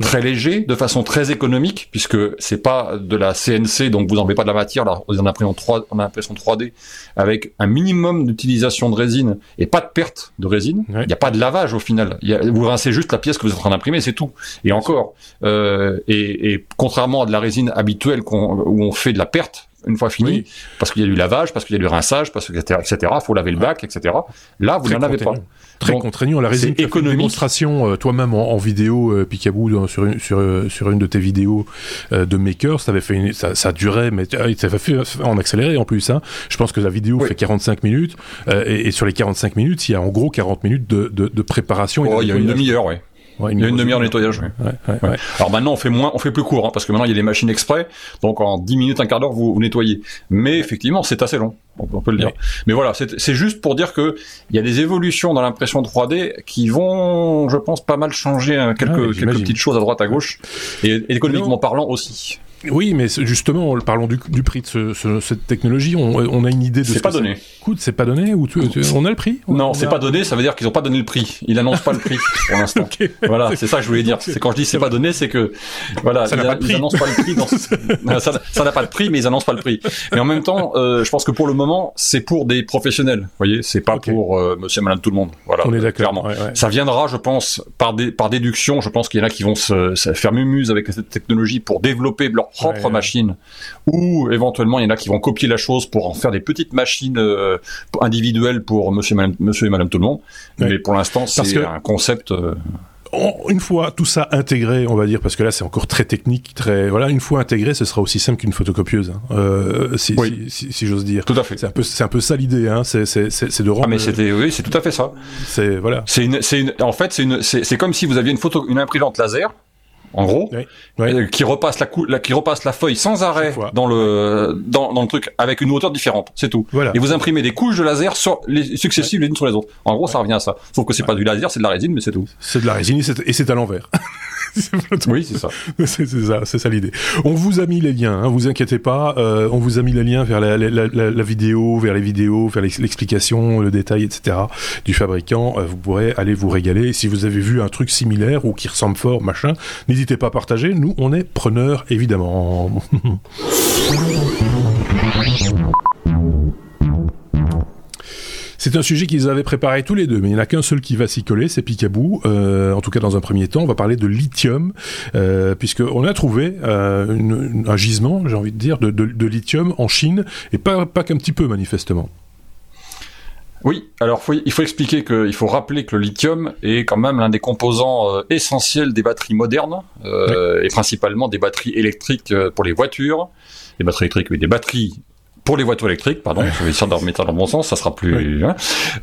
très légers, de façon très économique, puisque c'est pas de la CNC, donc vous n'enlevez pas de la matière, là, vous en imprimez 3, en impression 3D, avec un minimum d'utilisation de résine et pas de perte de résine. Il n'y a pas de lavage au final. vous rincez juste la pièce que vous êtes en train d'imprimer, c'est tout. Et encore, euh, et, et, contrairement à de la résine habituelle où on fait de la perte, une fois fini, parce qu'il y a du lavage, parce qu'il y a du rinçage, parce que etc. etc. Faut laver le bac, etc. Là, vous n'en avez pas. Très contraignant. La résine, tu une démonstration euh, toi-même en, vidéo, euh, Picaboo, sur une, sur, euh, sur une de tes vidéos euh, de Maker, ça avait fait une, ça, ça durait, mais ça fait en accéléré en plus. Hein. Je pense que la vidéo fait 45 minutes, et, et, sur les 45 minutes, il y a en gros 40 minutes de, de, de préparation. Oh, il y a une demi-heure, ouais y a une demi-heure de nettoyage. Alors maintenant, on fait moins, on fait plus court, hein, parce que maintenant il y a des machines exprès, donc en 10 minutes, un quart d'heure, vous, nettoyez. Mais effectivement, c'est assez long, on peut le dire. Mais voilà, c'est juste pour dire que il y a des évolutions dans l'impression 3D qui vont, je pense, pas mal changer hein, quelques, quelques petites choses à droite, à gauche, et, et économiquement parlant aussi. Oui, mais justement, parlons du, du prix de ce, cette technologie. On, on, a une idée de. C'est pas donné. Coûte, c'est pas donné ou tu, on a le prix Non, c'est pas donné. Ça veut dire qu'ils ont pas donné le prix. Ils annoncent pas le prix pour l'instant. Voilà, c'est ça que je voulais dire. C'est quand je dis c'est pas donné, c'est que voilà, ça ils, annoncent pas le prix. Dans... ça n'a pas de prix, mais ils annoncent pas le prix. Mais en même temps, euh, je pense que pour le moment, c'est pour des professionnels. Vous voyez, c'est pas pour euh, Monsieur Madame tout le monde. Voilà. On est d'accord. Ouais, ouais. Ça viendra, je pense, par par déduction. Je pense qu'il y en a qui vont se, se faire mumuse avec cette technologie pour développer leur propre machine ou éventuellement il y en a qui vont copier la chose pour en faire des petites machines euh, individuelles pour monsieur et, madame, monsieur et madame tout le monde. Mais pour l'instant, c'est un concept... Euh, une fois tout ça intégré, on va dire, parce que là c'est encore très technique, très voilà, une fois intégré, ce sera aussi simple qu'une photocopieuse, hein. euh, si, si, si, j'ose dire. Tout à fait. C'est un peu, c'est un peu ça l'idée, hein. C'est, c'est, c'est de rendre. Ah mais c'était, oui, c'est tout à fait ça. C'est voilà. C'est une, c'est une, en fait, c'est une, c'est comme si vous aviez une photo, une imprimante laser en gros, euh, qui repasse la, la, qui repasse la feuille sans arrêt dans le dans, dans, le truc avec une hauteur différente, c'est tout. Et vous imprimez des couches de laser sur les successives les unes sur les autres. En gros, ça revient à ça. Sauf que c'est pas du laser, c'est de la résine, mais c'est tout. C'est de la résine et c'est à l'envers. oui, c'est ça. c'est ça, c'est ça l'idée. On vous a mis les liens, hein, vous inquiétez pas. Euh, on vous a mis les liens vers la, la, la, la vidéo, vers les vidéos, vers l'explication, le détail, etc. du fabricant. Euh, vous pourrez aller vous régaler. Et si vous avez vu un truc similaire ou qui ressemble fort, machin, n'hésitez pas à partager. Nous, on est preneurs, évidemment. C'est un sujet qu'ils avaient préparé tous les deux, mais il n'y en a qu'un seul qui va s'y coller, c'est Picaboo. Euh, en tout cas, dans un premier temps, on va parler de lithium, euh, puisqu'on a trouvé euh, un gisement, j'ai envie de dire, de, lithium en Chine, et pas, pas qu'un petit peu, manifestement. Oui, alors il faut expliquer qu'il faut rappeler que le lithium est quand même l'un des composants essentiels des batteries modernes, et principalement des batteries électriques pour les voitures, des batteries électriques, oui, des batteries pour les voitures électriques, pardon, je vais essayer de remettre dans le bon sens, ça sera plus. Hein.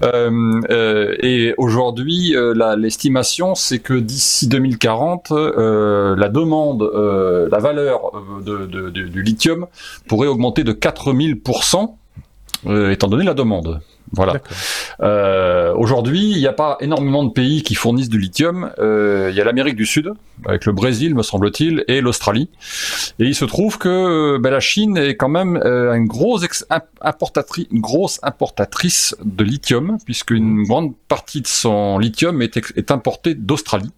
Euh, euh, et aujourd'hui, euh, l'estimation, c'est que d'ici 2040, euh, la demande, euh, la valeur de, de, du lithium pourrait augmenter de 4000% étant donné la demande. Voilà. Euh, Aujourd'hui, il n'y a pas énormément de pays qui fournissent du lithium. Euh, il y a l'Amérique du Sud, avec le Brésil, me semble-t-il, et l'Australie. Et il se trouve que ben, la Chine est quand même euh, une grosse importatrice, une grosse importatrice de lithium, puisqu'une grande partie de son lithium est, est importée d'Australie.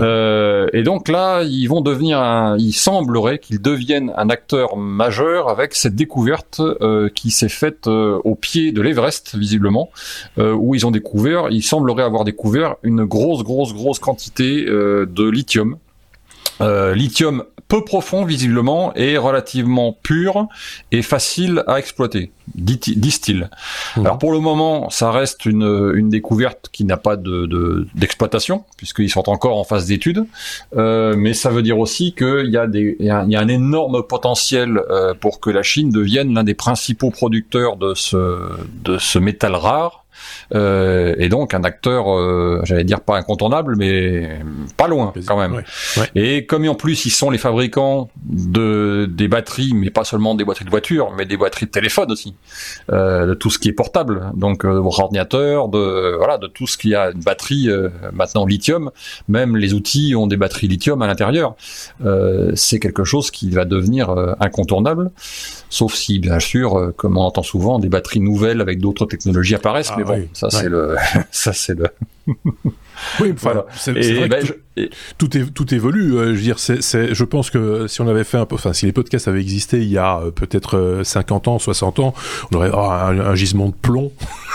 Euh, et donc là, ils vont devenir, un, il semblerait qu'ils deviennent un acteur majeur avec cette découverte euh, qui s'est faite euh, au pied de l'Everest, visiblement, euh, où ils ont découvert, il semblerait avoir découvert une grosse, grosse, grosse quantité de lithium. lithium peu profond visiblement et relativement pur et facile à exploiter, disent-ils. Mmh. Alors pour le moment, ça reste une, une découverte qui n'a pas de d'exploitation puisqu'ils sont encore en phase d'étude, euh, mais ça veut dire aussi qu'il y a des il y a, un énorme potentiel euh, pour que la Chine devienne l'un des principaux producteurs de ce de ce métal rare et donc un acteur, euh, j'allais dire pas incontournable, mais pas loin quand même. Et comme en plus ils sont les fabricants de des batteries, mais pas seulement des batteries de voitures, mais des batteries de téléphone aussi, euh, de tout ce qui est portable, donc euh, ordinateur, de voilà, de tout ce qui a une batterie euh, maintenant lithium. Même les outils ont des batteries lithium à l'intérieur. c'est quelque chose qui va devenir incontournable, sauf si bien sûr, comme on entend souvent, des batteries nouvelles avec d'autres technologies apparaissent. Ah mais bon, ça c'est le, ça c'est le. oui, voilà. Ben, tout, est, tout évolue. Euh, je veux dire, c'est, je pense que si on avait fait un peu, enfin, si les podcasts avaient existé il y a euh, peut-être 50 euh, ans, 60 ans, on aurait oh, un, gisement de plomb.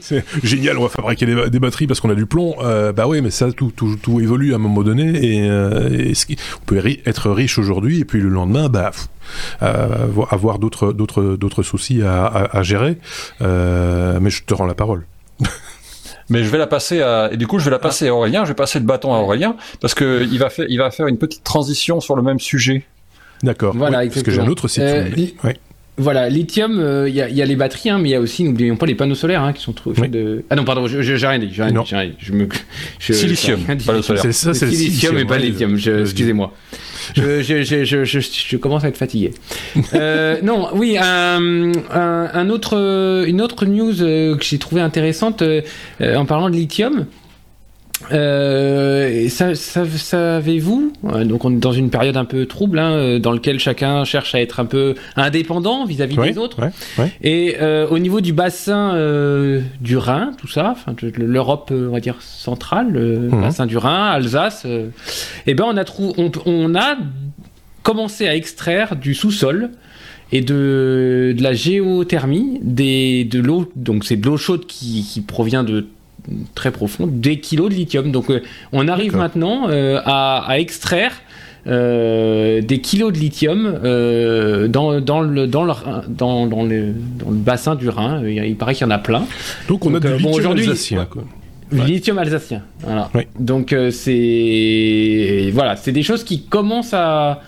c'est génial, on va fabriquer des, batteries parce qu'on a du plomb. bah oui, mais ça, tout, tout, tout, évolue à un moment donné et, on peut être riche aujourd'hui et puis le lendemain, bah, avoir d'autres, d'autres, d'autres soucis à, à, à gérer. mais je te rends la parole. Mais je vais la passer à et du coup je vais la passer à Aurélien. Je vais passer le bâton à Aurélien parce que il va faire il va faire une petite transition sur le même sujet. D'accord. Voilà, parce que j'ai un autre site. Euh, Voilà, lithium, euh, il y, a, y, a, les batteries, hein, mais il y a aussi, n'oublions pas les panneaux solaires hein, qui sont trop de. Ah non, pardon, j'ai rien dit, j'ai rien dit, Je me, je, silicium, panneaux solaires. C'est ça, c'est le silicium et pas lithium. Excusez-moi je, je, je, je, commence à être fatigué. Euh, non, oui, un, un, autre, une autre news euh, que j'ai trouvé intéressante euh, en parlant de lithium. Euh, ça, ça, savez-vous Donc on est dans une période un peu trouble, hein, dans lequel chacun cherche à être un peu indépendant vis-à-vis des autres. Et euh, au niveau du bassin euh, du Rhin, tout ça, l'Europe, on va dire centrale, le mhm. bassin du Rhin, Alsace, eh ben on a trouvé, on, on, a commencé à extraire du sous-sol et de, de, la géothermie des, de l'eau, donc c'est de l'eau chaude qui, qui provient de très profond, des kilos de lithium. Donc euh, on arrive maintenant euh, à, extraire euh, des kilos de lithium dans, dans, le, dans, le, dans, dans, le, dans le bassin du Rhin. Il, paraît qu'il y en a plein. Donc on a du lithium alsacien. Lithium alsacien. Voilà. Donc c'est voilà, c'est des choses qui commencent à,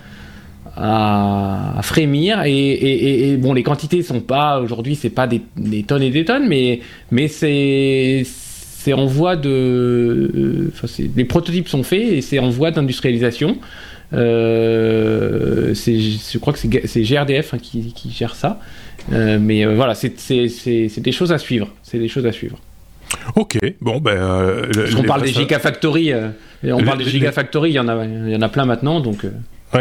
à, frémir et, et, bon les quantités sont pas aujourd'hui c'est pas des, des, tonnes et des tonnes mais mais c'est c'est en voie de. les prototypes sont faits et c'est en voie d'industrialisation. Euh, je crois que c'est GRDF hein, qui, gère ça. Euh, mais euh, voilà, c'est des choses à suivre. C'est des choses à suivre. Ok, bon ben. on parle des Gigafactory, on parle des Gigafactory, il y en a, il y en a plein maintenant, donc.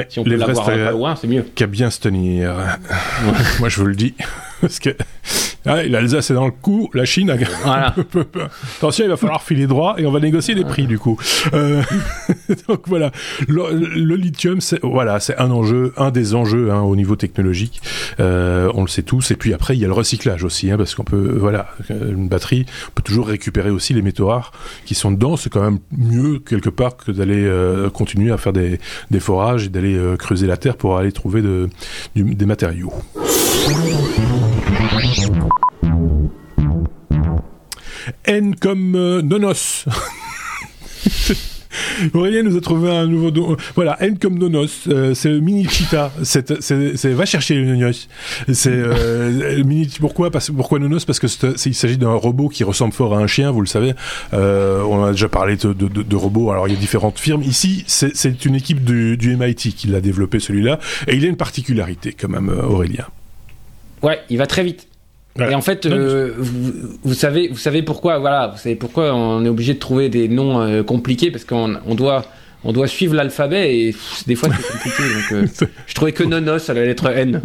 si on peut l'avoir pas loin, c'est mieux. Qu'à bien se tenir. Moi, je vous le dis. Parce que ah, l'Alsace est dans le coup, la Chine a... Voilà. Attention, il va falloir filer droit et on va négocier des prix du coup. Euh... donc voilà, le, lithium, c'est voilà, c'est un enjeu, un des enjeux hein, au niveau technologique. Euh, on le sait tous. Et puis après, il y a le recyclage aussi, hein, parce qu'on peut, voilà, une batterie, on peut toujours récupérer aussi les métaux rares qui sont dedans. C'est quand même mieux quelque part que d'aller euh, continuer à faire des, des forages et d'aller euh, creuser la terre pour aller trouver de, des matériaux. N comme euh, Nonos. Aurélien nous a trouvé un nouveau don. Voilà, N comme Nonos, euh, c'est le mini cheetah. C'est, va chercher le Nonos. C'est euh, mini. Pourquoi? Parce, Pourquoi Nonos? Parce que il s'agit d'un robot qui ressemble fort à un chien, vous le savez. On a déjà parlé de, robots. Alors il y a différentes firmes. Ici, c'est, c'est une équipe du, du MIT qui l'a développé celui-là, et il a une particularité quand même, Aurélien. Ouais, il va très vite. Et en fait, euh, vous, vous, savez, vous savez pourquoi, voilà, vous savez pourquoi on est obligé de trouver des noms euh, compliqués parce qu'on on doit, on doit suivre l'alphabet et des fois c'est compliqué. donc, euh, je trouvais que Nonos à la lettre N.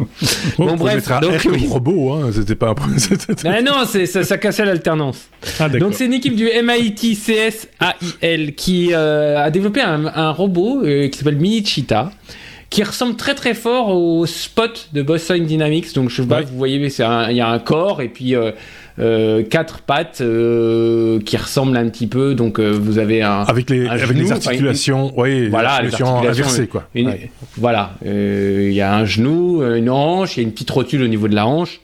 bon, bref, donc oui. robot, hein, c'était pas un problème. Mais non, c'est ça, ça cassait l'alternance. Ah, donc c'est une équipe du MIT CSAIL qui a développé un, un robot qui s'appelle Mini Cheetah qui ressemble très très fort au spot de Boston Dynamics. Donc je sais pas, vous voyez, il y a un corps et puis euh, euh, quatre pattes euh, qui ressemblent un petit peu. Donc euh, vous avez un avec les avec les articulations, oui, voilà, les articulations inversées quoi. Voilà, il y a un genou, une hanche, il y a une petite rotule au niveau de la hanche.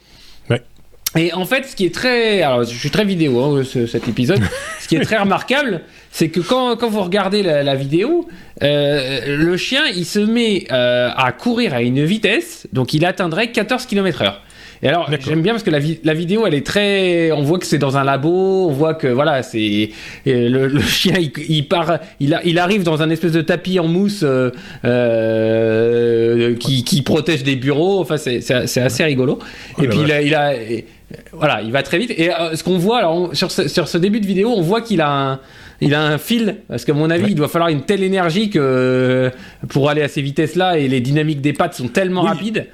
Et en fait, ce qui est très, alors je suis très vidéo hein, cet épisode. ce qui est très remarquable, c'est que quand, quand vous regardez la, la vidéo, euh, le chien il se met euh, à courir à une vitesse, donc il atteindrait 14 km/h. Et alors, j'aime bien parce que la, la, vidéo, elle est très. On voit que c'est dans un labo, on voit que voilà, c'est le, le, chien, il, il part, il, il, arrive dans un espèce de tapis en mousse euh, euh qui, qui, protège des bureaux. Enfin, c'est assez rigolo. Oh et puis il a, il a, voilà, il va très vite. Et euh, ce qu'on voit, alors sur, ce, sur ce début de vidéo, on voit qu'il a un il a un fil parce qu'à mon avis, il doit falloir une telle énergie que pour aller à ces vitesses-là et les dynamiques des pattes sont tellement rapides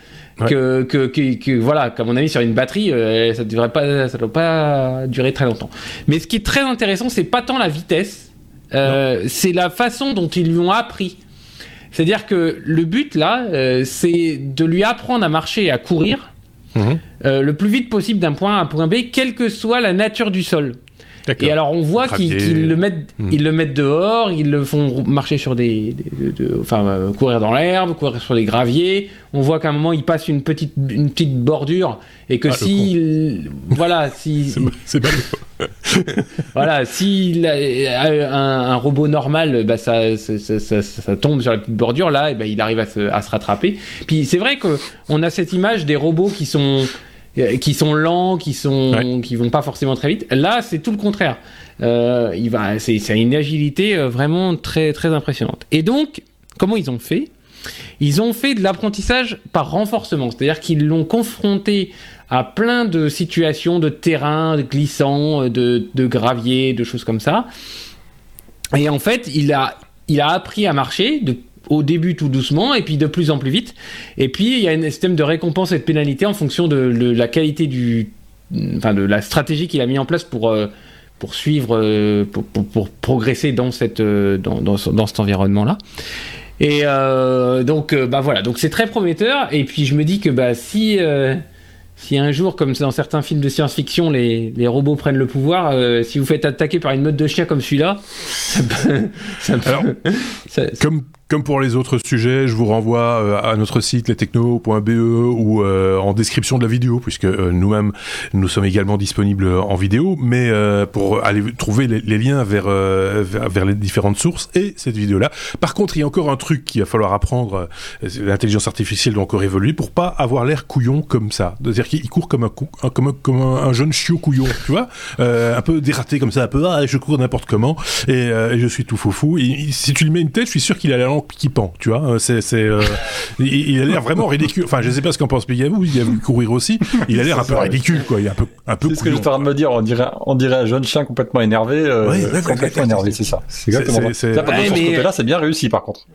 que, que, que, voilà, qu'à mon avis, sur une batterie, euh, ça devrait pas, ça doit pas durer très longtemps. Mais ce qui est très intéressant, c'est pas tant la vitesse, euh, c'est la façon dont ils lui ont appris. C'est-à-dire que le but là, euh, c'est de lui apprendre à marcher et à courir Mhm. Euh, le plus vite possible d'un point A à un point B, quelle que soit la nature du sol. Et alors on voit qu'ils le mettent, mhm. ils le mettent dehors, ils le font marcher sur des, enfin euh, courir dans l'herbe, courir sur des graviers. On voit qu'à un moment il passe une petite, une petite bordure et que ah, si, voilà, si c'est voilà, si un, un, robot normal, bah ça, ça, ça, ça, tombe sur la petite bordure là, et ben il arrive à se, à se rattraper. Puis c'est vrai que on a cette image des robots qui sont euh, qui sont lents, qui sont qui vont pas forcément très vite. Là, c'est tout le contraire. Euh, il va, c'est une agilité euh, vraiment très très impressionnante. Et donc, comment ils ont fait? Ils ont fait de l'apprentissage par renforcement, c'est-à-dire qu'ils l'ont confronté à plein de situations de terrain de glissant, de, de gravier, de choses comme ça. Et en fait, il a il a appris à marcher de au début tout doucement et puis de plus en plus vite. Et puis il y a un système de récompense et de pénalité en fonction de, la qualité du, enfin de la stratégie qu'il a mis en place pour euh, pour suivre, euh, pour, pour, progresser dans cette euh, dans, dans, dans cet environnement là. Et donc bah voilà, donc c'est très prometteur. Et puis je me dis que bah si si un jour, comme dans certains films de science-fiction, les, les, robots prennent le pouvoir, euh, si vous faites attaquer par une meute de chiens comme celui-là, ça peut, ça peut, Alors, ça, comme comme pour les autres sujets, je vous renvoie euh, à notre site lestechno.be ou euh, en description de la vidéo, puisque euh, nous-mêmes, nous sommes également disponibles en vidéo, mais pour aller trouver les, liens vers, vers, les différentes sources et cette vidéo-là. Par contre, il y a encore un truc qu'il va falloir apprendre, l'intelligence artificielle doit encore évoluer pour pas avoir l'air couillon comme ça. C'est-à-dire qu'il court comme un, comme un, comme un, jeune chiot couillon, tu vois, un peu dératé comme ça, un peu, ah, je cours n'importe comment, et, je suis tout fou fou. si tu lui mets une tête, je suis sûr qu'il a la langue qui pend, tu vois. C'est, c'est, euh, il, a l'air vraiment ridicule. Enfin, je sais pas ce qu'en pense Pigabou, il a voulu courir aussi. Il a l'air un peu ridicule, quoi. Il est un peu, un peu. C'est ce que j'étais en train de me dire. On dirait, on dirait un jeune chien complètement énervé. Euh, complètement énervé, c'est ça. C'est exactement ça. Là, ouais, ce côté-là, c'est bien réussi, par contre.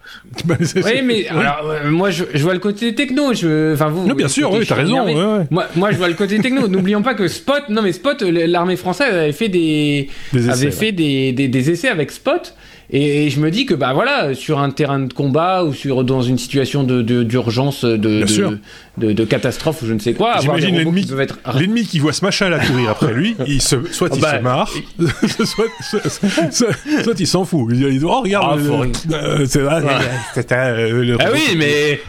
Oui, mais alors, euh, moi, je, je, vois le côté techno. Je, enfin, vous. Non, bien sûr, oui, t'as raison. Moi, moi, je vois le côté techno. N'oublions pas que Spot, non, mais Spot, l'armée française avait fait des, des essais, avait fait des, des, des essais avec Spot. Et, je me dis que bah voilà, sur un terrain de combat ou sur dans une situation de d'urgence, de, de, de, de, catastrophe ou je ne sais quoi. J'imagine l'ennemi qui, être... l'ennemi qui voit Smashal à courir après lui, il se, soit il bah, se marre, soit, soit, soit, il s'en fout. Il dit oh regarde, ah, euh, c'est vrai. Euh, ah oui, mais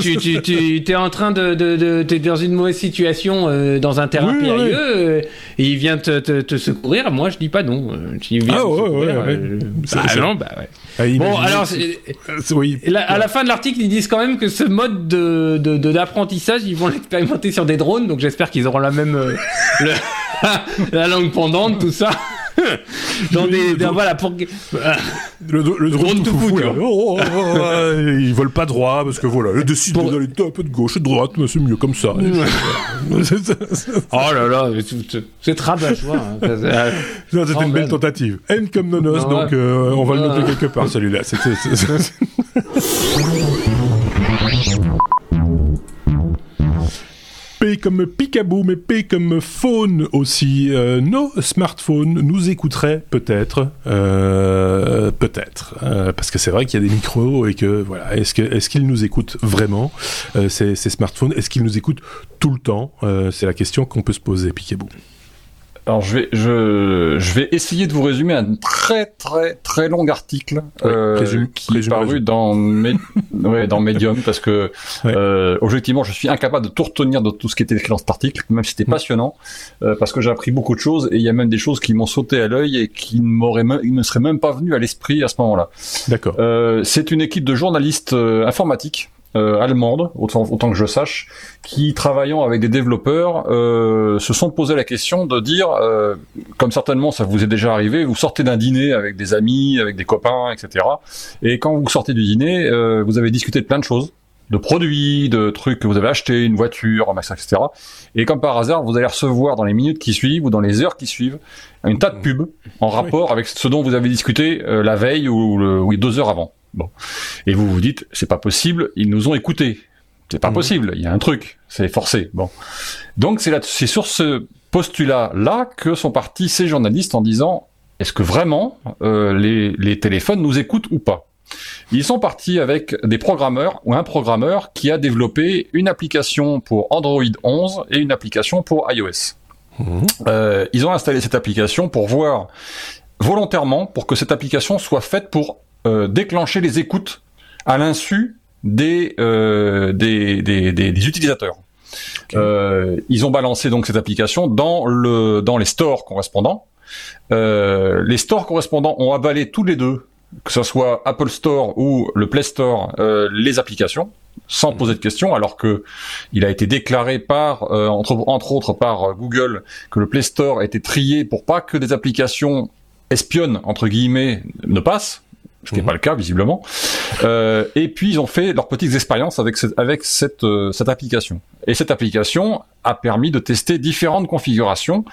tu tu tu t'es en train de de, t'es dans une mauvaise situation euh, dans un terrain périlleux et il vient te, te, te, secourir. Moi je dis pas non. Tu viens ah ouais, ouais, ouais. Bah, bah ouais. Ah, bon, alors, oui. à la fin de l'article, ils disent quand même que ce mode de, d'apprentissage, ils vont l'expérimenter sur des drones, donc j'espère qu'ils auront la même, euh, la langue pendante, tout ça. dans des, voilà pour le, le drone tout fou, oh, oh, oh, ils volent pas droit parce que voilà le décide pour... d'aller un peu de gauche et de droite mais c'est mieux comme ça. Oh là là c'est rabat hein. c'était une belle tentative. N comme nonos donc euh, on va le noter quelque part celui-là comme Picaboo, mais P comme phone aussi. Euh, nos smartphones nous écouteraient peut-être, euh, peut-être, euh, parce que c'est vrai qu'il y a des micros et que voilà. Est-ce que est-ce qu'ils nous écoutent vraiment ces, ces, smartphones? Est-ce qu'ils nous écoutent tout le temps? C'est la question qu'on peut se poser, Picaboo. Alors je vais je, je vais essayer de vous résumer un très très très long article euh, qui est paru dans ouais, dans Medium parce que euh, objectivement je suis incapable de tout retenir de tout ce qui était écrit dans cet article même si c'était mm. passionnant euh, parce que j'ai appris beaucoup de choses et il y a même des choses qui m'ont sauté à l'œil et qui ne m'auraient ne seraient même pas venues à l'esprit à ce moment-là. D'accord. Euh, c'est une équipe de journalistes euh, informatiques euh, allemande, autant, autant, que je sache, qui travaillant avec des développeurs euh, se sont posé la question de dire, euh, comme certainement ça vous est déjà arrivé, vous sortez d'un dîner avec des amis, avec des copains, etc. Et quand vous sortez du dîner, euh, vous avez discuté de plein de choses, de produits, de trucs que vous avez achetés, une voiture, etc. Et comme par hasard, vous allez recevoir dans les minutes qui suivent ou dans les heures qui suivent une tas de pubs en rapport avec ce dont vous avez discuté la veille ou, le, ou deux heures avant. Bon. Et vous vous dites, c'est pas possible, ils nous ont écoutés. C'est pas mmh. possible, il y a un truc, c'est forcé. Bon. Donc c'est sur ce postulat-là que sont partis ces journalistes en disant, est-ce que vraiment euh, les, les téléphones nous écoutent ou pas? Ils sont partis avec des programmeurs ou un programmeur qui a développé une application pour Android 11 et une application pour iOS. Mmh. Euh, ils ont installé cette application pour voir volontairement pour que cette application soit faite pour déclencher les écoutes à l'insu des, euh, des, des, des, utilisateurs. Euh, ils ont balancé donc cette application dans le dans les stores correspondants. Euh, les stores correspondants ont avalé tous les deux, que ce soit Apple Store ou le Play Store, euh, les applications sans poser de questions, alors que il a été déclaré par euh, entre, entre autres par Google que le Play Store été trié pour pas que des applications espionnes entre guillemets ne passent ce qui n'est pas le cas visiblement. Euh, et puis ils ont fait leurs petites expériences avec cette, avec cette, euh, cette application. Et cette application a permis de tester différentes configurations.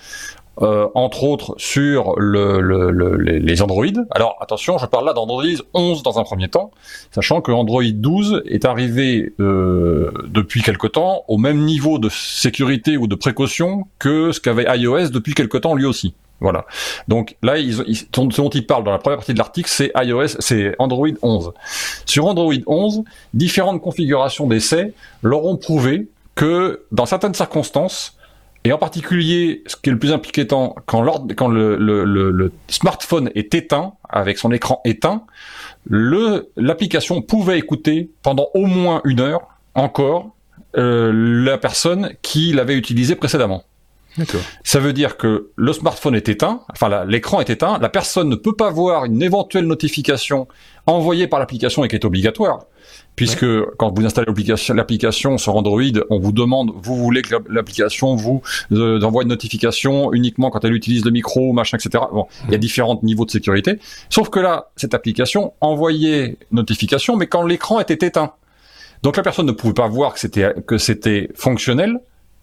Euh, entre autres sur le, le, le, les Android. Alors attention, je parle là d'Android 11 dans un premier temps, sachant que Android 12 est arrivé euh, depuis quelque temps au même niveau de sécurité ou de précaution que ce qu'avait iOS depuis quelque temps lui aussi. Voilà. Donc là, ils, ce dont ils parlent dans la première partie de l'article, c'est iOS, c'est Android 11. Sur Android 11, différentes configurations d'essai leur ont prouvé que dans certaines circonstances, et en particulier, ce qui est le plus inquiétant, quand, quand le, le, le, smartphone est éteint, avec son écran éteint, l'application pouvait écouter pendant au moins une heure encore euh, la personne qui l'avait utilisé précédemment. Ça veut dire que le smartphone est éteint, enfin l'écran est éteint, la personne ne peut pas voir une éventuelle notification envoyée par l'application et qui est obligatoire, puisque quand vous installez l'application sur Android, on vous demande, vous voulez que l'application vous euh, envoie une notification uniquement quand elle utilise le micro, machin, etc. Bon, il y a différents niveaux de sécurité. Sauf que là, cette application envoyait notification, mais quand l'écran était éteint. Donc la personne ne pouvait pas voir que c'était que c'était fonctionnel,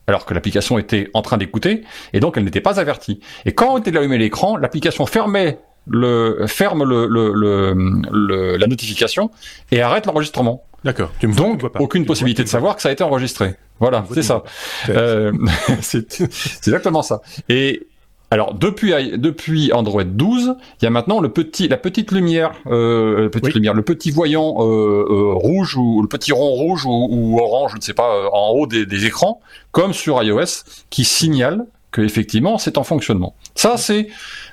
alors que l'application était en train d'écouter, et donc elle n'était pas avertie. Et quand on était allumé l'écran, l'application fermait le ferme le, le, le, la notification et arrête l'enregistrement. D'accord. Donc aucune possibilité de savoir que ça a été enregistré. Voilà, c'est ça. Euh, c'est exactement ça. Et alors depuis depuis Android 12, il y a maintenant le petit la petite lumière euh, petite lumière, le petit voyant euh, euh, rouge ou le petit rond rouge ou, orange, je ne sais pas, euh, en haut des, des, écrans, comme sur iOS, qui signale que effectivement c'est en fonctionnement. Ça c'est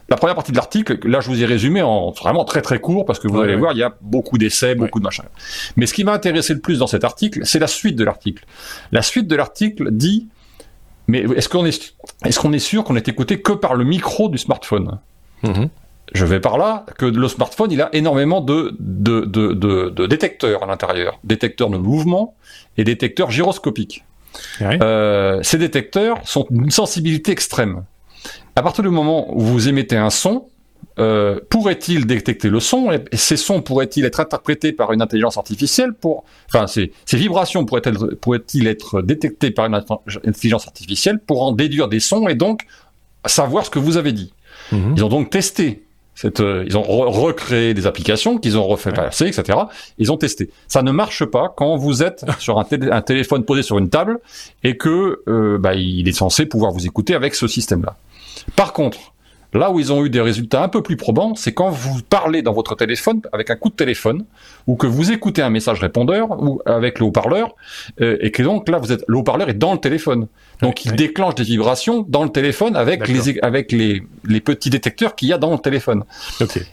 la première partie de l'article. Là, je vous ai résumé en vraiment très très court parce que vous allez voir, il y a beaucoup d'essais, beaucoup de machins. Mais ce qui m'a intéressé le plus dans cet article, c'est la suite de l'article. La suite de l'article dit mais est-ce qu'on est, est-ce qu'on est sûr qu'on est écouté que par le micro du smartphone? Mm-hmm. Je vais par là que le smartphone, il a énormément de, de, de, de, détecteurs à l'intérieur. Détecteurs de mouvement et détecteurs gyroscopiques. Euh, ces détecteurs sont d'une sensibilité extrême. à partir du moment où vous émettez un son, euh, pourrait-il détecter le son et ces sons pourraient-ils être interprétés par une intelligence artificielle pour, enfin, ces, ces vibrations pourraient-ils être, pourraient être détectées par une intelligence artificielle pour en déduire des sons et donc savoir ce que vous avez dit? Mhm. Ils ont donc testé cette, euh, ils ont recréé des applications qu'ils ont refait passer, etc. Ils ont testé. Ça ne marche pas quand vous êtes sur un, un téléphone posé sur une table et que euh, bah, il est censé pouvoir vous écouter avec ce système-là. Par contre, Là où ils ont eu des résultats un peu plus probants, c'est quand vous parlez dans votre téléphone avec un coup de téléphone, ou que vous écoutez un message répondeur, ou avec le haut-parleur, euh, et que donc là, vous êtes, le haut-parleur est dans le téléphone. Donc il déclenche des vibrations dans le téléphone avec les avec les, les petits détecteurs qu'il y a dans le téléphone.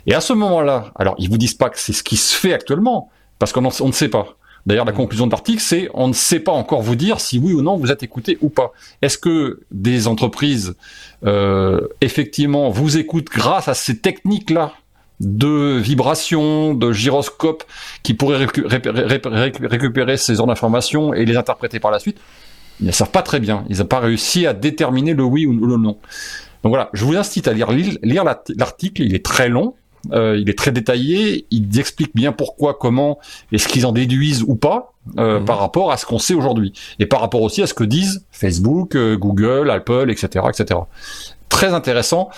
Et à ce moment-là, alors ils vous disent pas que c'est ce qui se fait actuellement, parce qu'on on ne sait pas. D'ailleurs, la conclusion de l'article, c'est on ne sait pas encore vous dire si oui ou non vous êtes écouté ou pas. Est-ce que des entreprises euh, effectivement vous écoutent grâce à ces techniques-là de vibration, de gyroscope qui pourraient récupérer ces heures d'information et les interpréter par la suite? Ils ne savent pas très bien. Ils n'ont pas réussi à déterminer le oui ou le non. Donc voilà, je vous incite à lire l'article. Il est très long. Euh, il est très détaillé, il explique bien pourquoi, comment, et ce qu'ils en déduisent ou pas euh, mhm. par rapport à ce qu'on sait aujourd'hui, et par rapport aussi à ce que disent Facebook, euh, Google, Apple, etc., etc très intéressant.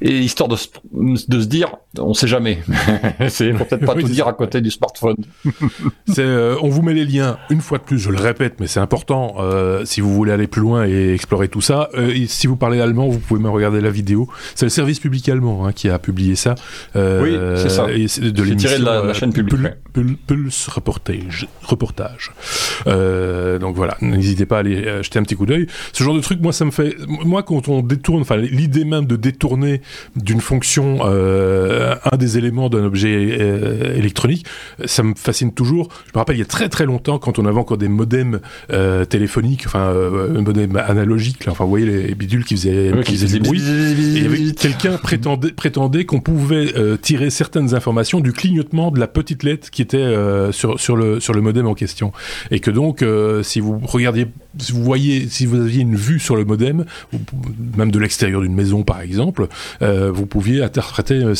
Et histoire de, de se dire on sait jamais. C'est peut-être pas tout dire à côté du smartphone. C'est euh, on vous met les liens une fois de plus je le répète mais c'est important euh, si vous voulez aller plus loin et explorer tout ça. Euh, si vous parlez allemand vous pouvez même regarder la vidéo. C'est le service public allemand hein, qui a publié ça. Oui c'est ça. et de l'émission tiré de la, chaîne publique Pulse reportage reportage. Donc voilà n'hésitez pas à aller jeter un petit coup d'œil. Ce genre de truc moi ça me fait moi quand on détourne enfin l'idée même de détourner d'une fonction euh, un des éléments d'un objet euh, électronique, ça me fascine toujours. Je me rappelle il y a très très longtemps quand on avait encore des modems euh, téléphoniques, enfin un modem analogique, là, enfin vous voyez les bidules qui faisaient, qui faisaient du bruit. Et quelqu'un prétendait, prétendait qu'on pouvait tirer certaines informations du clignotement de la petite lettre qui était sur sur le sur le modem en question, et que donc si vous regardiez, si vous voyez, si vous aviez une vue sur le modem, même de l'extérieur d'une maison par exemple, euh, vous pouviez interpréter. Euh,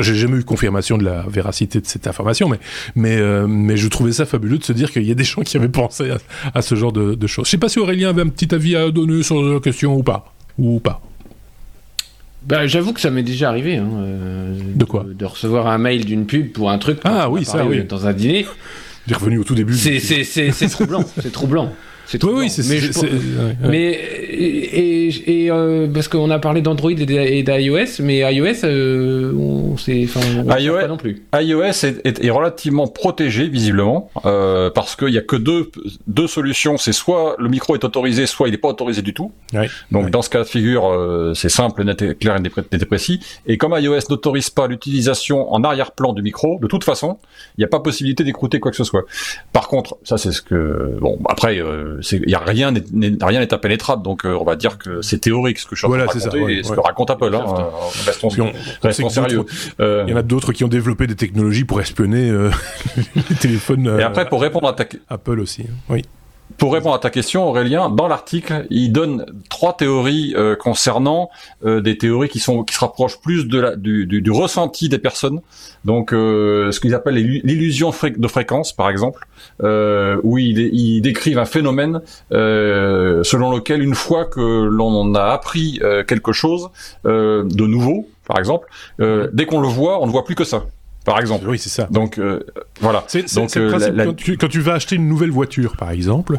j'ai jamais eu confirmation de la véracité de cette information, mais mais euh, mais je trouvais ça fabuleux de se dire qu'il y a des gens qui avaient pensé à, ce genre de, choses. Je sais pas si Aurélien avait un petit avis à donner sur la question ou pas ou pas. Bah, j'avoue que ça m'est déjà arrivé. Hein, de quoi? de, recevoir un mail d'une pub pour un truc. Ah oui, ça oui. Dans un dîner. J'ai revenu au tout début. C'est troublant. c'est troublant. C'est oui, oui, c'est mais, mais et, et, euh, parce qu'on a parlé d'Android et d'iOS, mais iOS, euh, on sait, enfin, iOS pas non plus. iOS est, est, relativement protégé visiblement euh, parce qu'il y a que deux deux solutions. C'est soit le micro est autorisé, soit il n'est pas autorisé du tout. Donc dans ce cas de figure, euh, c'est simple, net, clair et précis. Et comme iOS n'autorise pas l'utilisation en arrière-plan du micro, de toute façon, il n'y a pas possibilité d'écouter quoi que ce soit. Par contre, ça c'est ce que bon après. Euh, il y a rien rien n'est impénétrable. Donc euh, on va dire que c'est théorique ce que je suis voilà, et ce que raconte Apple hein, restons, sérieux. euh, il y en a d'autres qui ont développé des technologies pour espionner euh, les téléphones et après pour répondre à ta Apple aussi oui pour répondre à ta question, Aurélien, dans l'article, il donne trois théories euh, concernant euh, des théories qui sont qui se rapprochent plus de la, du, du, du ressenti des personnes. Donc, euh, ce qu'ils appellent l'illusion de fréquence, par exemple, où ils, ils, décrivent un phénomène selon lequel une fois que l'on a appris quelque chose de nouveau, par exemple, dès qu'on le voit, on ne voit plus que ça par exemple. Oui, c'est ça. Donc euh, voilà. C'est Donc euh, Quand, tu, quand, tu, vas acheter une nouvelle voiture, par exemple,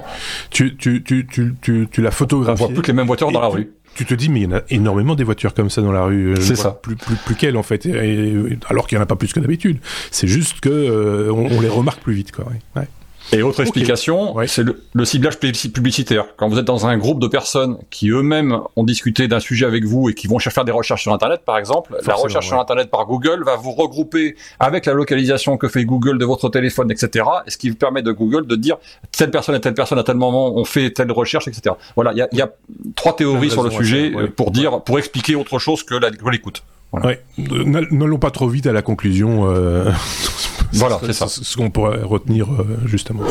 tu tu tu tu tu, tu la photographies. On voit plus que les mêmes voitures dans la rue. Tu te dis mais il y en a énormément des voitures comme ça dans la rue. C'est ça. Plus plus plus qu'elles en fait. alors qu'il y en a pas plus que d'habitude. C'est juste que euh, on, les remarque plus vite quoi. Ouais. Et autre explication, c'est le, ciblage publicitaire. Quand vous êtes dans un groupe de personnes qui eux-mêmes ont discuté d'un sujet avec vous et qui vont faire des recherches sur Internet, par exemple, la recherche sur Internet par Google va vous regrouper avec la localisation que fait Google de votre téléphone, etc. Et ce qui vous permet de Google de dire telle personne et telle personne à tel moment ont fait telle recherche, etc. Voilà, il y a, y a, trois théories sur le sujet pour dire, pour expliquer autre chose que l'écoute. Voilà. N'allons pas trop vite à la conclusion. Euh, voilà, c'est ça. Ce qu'on pourrait retenir euh, justement.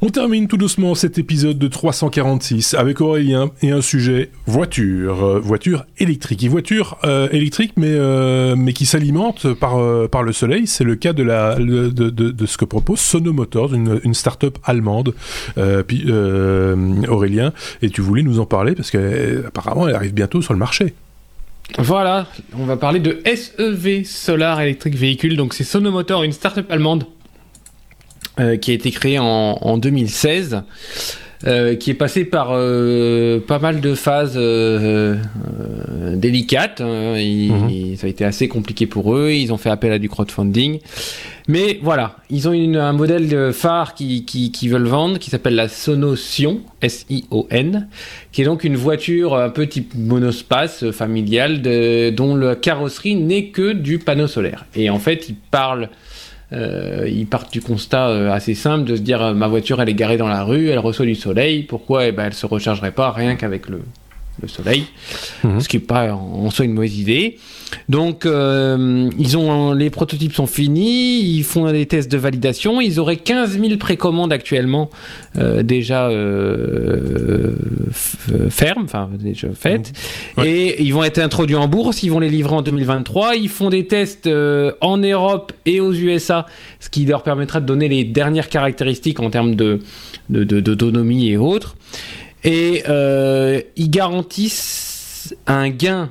On termine tout doucement cet épisode de 346 avec Aurélien et un sujet voiture, euh, voiture électrique. Et voiture euh, électrique mais euh, mais qui s'alimente par le soleil. C'est le cas de la de, de, ce que propose Sono Motors, une, start-up allemande. puis Aurélien, et tu voulais nous en parler parce que apparemment elle arrive bientôt sur le marché. Voilà, on va parler de SEV Solar Electric Vehicle. Donc c'est Sono Motors, une start-up allemande euh, qui a été créé en, en 2016. Euh, qui est passé par euh, pas mal de phases euh, délicates. Hein. Mhm. Ça a été assez compliqué pour eux. Ils ont fait appel à du crowdfunding. Mais voilà, ils ont une, un modèle phare qui, qui, qui, veulent vendre qui s'appelle la Sonotion, S-I-O-N, qui est donc une voiture un peu type monospace familiale de, dont la carrosserie n'est que du panneau solaire. Et en fait, ils parlent euh, ils partent du constat euh, assez simple de se dire euh, ma voiture elle est garée dans la rue, elle reçoit du soleil, pourquoi? Eh ben, elle se rechargerait pas rien qu'avec le, le soleil, ce qui n'est pas en soi une mauvaise idée. Donc, euh, ils ont les prototypes sont finis, ils font des tests de validation. Ils auraient 15 000 précommandes actuellement euh, déjà euh, fermes, enfin déjà faites, et ils vont être introduits en bourse. Ils vont les livrer en 2023. Ils font des tests en Europe et aux USA, ce qui leur permettra de donner les dernières caractéristiques en termes de d'autonomie de, et autres et euh, ils garantissent un gain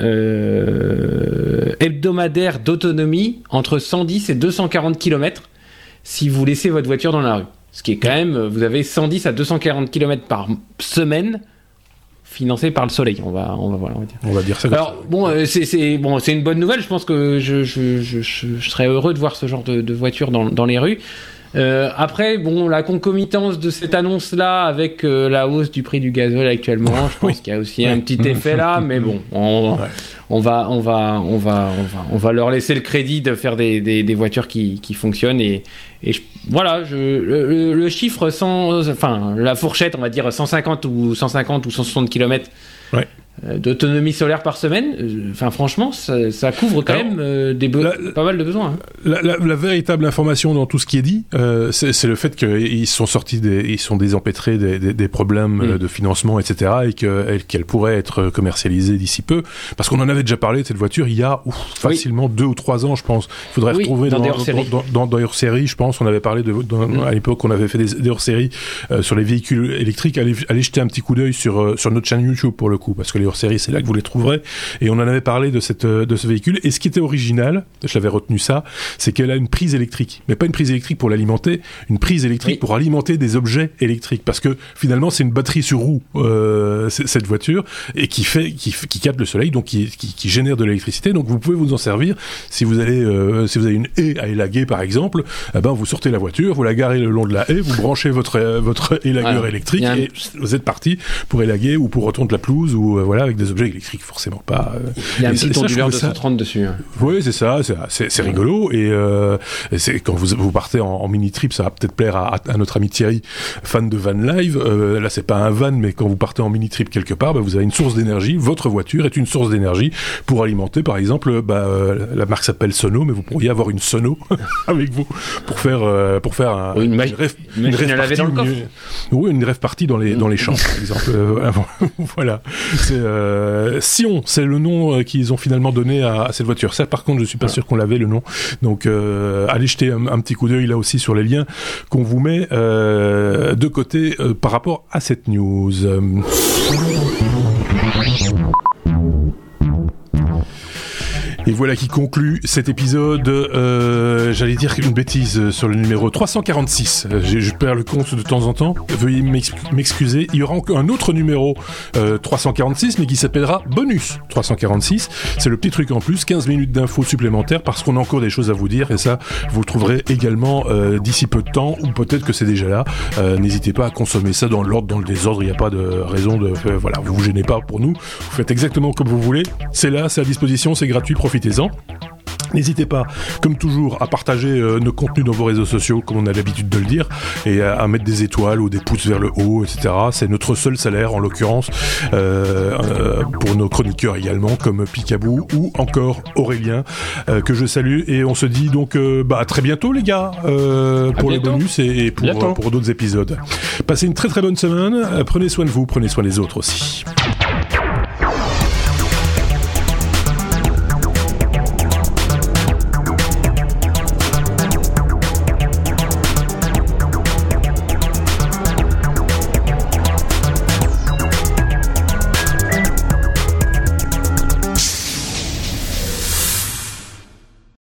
euh, hebdomadaire d'autonomie entre 110 et 240 km si vous laissez votre voiture dans la rue. Ce qui est quand même, vous avez 110 à 240 km par semaine financé par le soleil. On va, on va, voilà, on va dire. On va dire ça. Alors bon, euh, c'est bon, c'est une bonne nouvelle. Je pense que je, je, je, je, serais heureux de voir ce genre de, de voiture dans, dans les rues. Euh, après, bon, la concomitance de cette annonce-là avec euh, la hausse du prix du gazole actuellement, je pense qu'il y a aussi un petit effet là, mais bon, on, on, va, on va, on va, on va, on va leur laisser le crédit de faire des, des, des voitures qui, qui fonctionnent et, et voilà, je, le, le, chiffre 100, enfin la fourchette, on va dire 150 ou 150 ou 160 km. Ouais. Euh, d'autonomie solaire par semaine, euh, enfin franchement, ça, ça couvre quand même euh, des pas mal de besoins. Hein. La, la, la, véritable information dans tout ce qui est dit, euh, c'est le fait qu'ils sont sortis, des, ils sont désempêtrés des, des, des problèmes mm. de financement, etc., et qu'elle qu pourrait être commercialisée d'ici peu. Parce qu'on en avait déjà parlé de cette voiture il y a ouf, facilement deux ou trois ans, je pense. Il faudrait oui, retrouver dans, dans, dans, dans, série je pense. On avait parlé de, mm. à l'époque, on avait fait des, des hors-séries sur les véhicules électriques. Allez, allez jeter un petit coup d'œil sur sur notre chaîne YouTube pour le coup, parce que les hors-série, c'est là que vous les trouverez. Et on en avait parlé de cette de ce véhicule. Et ce qui était original, je l'avais retenu ça, c'est qu'elle a une prise électrique, mais pas une prise électrique pour l'alimenter, une prise électrique oui. pour alimenter des objets électriques, parce que finalement c'est une batterie sur roue euh, cette voiture et qui fait qui, qui capte le soleil, donc qui, qui, qui génère de l'électricité. Donc vous pouvez vous en servir si vous allez euh, si vous avez une haie à élaguer par exemple, eh ben vous sortez la voiture, vous la garez le long de la haie, vous branchez votre euh, votre élagueur voilà. électrique et vous êtes parti pour élaguer ou pour retourner de la pelouse ou euh, voilà avec des objets électriques forcément pas. Euh, Il y a un petit onduleur de 130 dessus. Hein. Oui, c'est ça, c'est rigolo et, euh, et quand vous, vous partez en, en, mini trip, ça va peut-être plaire à, à, notre ami Thierry, fan de van live. Euh, là, c'est pas un van, mais quand vous partez en mini trip quelque part, bah, vous avez une source d'énergie. Votre voiture est une source d'énergie pour alimenter, par exemple, bah, euh, la marque s'appelle Sono, mais vous pourriez avoir une Sono avec vous pour faire euh, pour faire un, une, une, rêve, une, rêve partie, dans le coffre. Une, oui, une rêve partie dans les dans les champs, par exemple. Voilà. C'est euh, Sion, c'est le nom qu'ils ont finalement donné à, à, cette voiture. Ça, par contre, je suis pas sûr qu'on l'avait le nom. Donc, euh, allez jeter un, un, petit coup d'œil là aussi sur les liens qu'on vous met euh, de côté euh, par rapport à cette news. Et voilà qui conclut cet épisode. Euh, J'allais dire une bêtise sur le numéro 346. Je, je perds le compte de temps en temps. Veuillez m'excuser. Il y aura un autre numéro euh, 346, mais qui s'appellera Bonus 346. C'est le petit truc en plus, 15 minutes d'infos supplémentaires, parce qu'on a encore des choses à vous dire. Et ça, vous le trouverez également euh, d'ici peu de temps, ou peut-être que c'est déjà là. Euh, N'hésitez pas à consommer ça dans l'ordre, dans le désordre. Il n'y a pas de raison de... Euh, voilà, vous vous gênez pas pour nous. Vous faites exactement comme vous voulez. C'est là, c'est à disposition, c'est gratuit. Profitez profitez-en. N'hésitez pas, comme toujours, à partager euh, nos contenus dans vos réseaux sociaux, comme on a l'habitude de le dire, et à, mettre des étoiles ou des pouces vers le haut, etc. C'est notre seul salaire, en l'occurrence, euh, euh, pour nos chroniqueurs également, comme Picabou ou encore Aurélien, que je salue. Et on se dit donc bah, à très bientôt, les gars, pour les bonus et, pour, pour d'autres épisodes. Passez une très très bonne semaine. prenez soin de vous, prenez soin des autres aussi.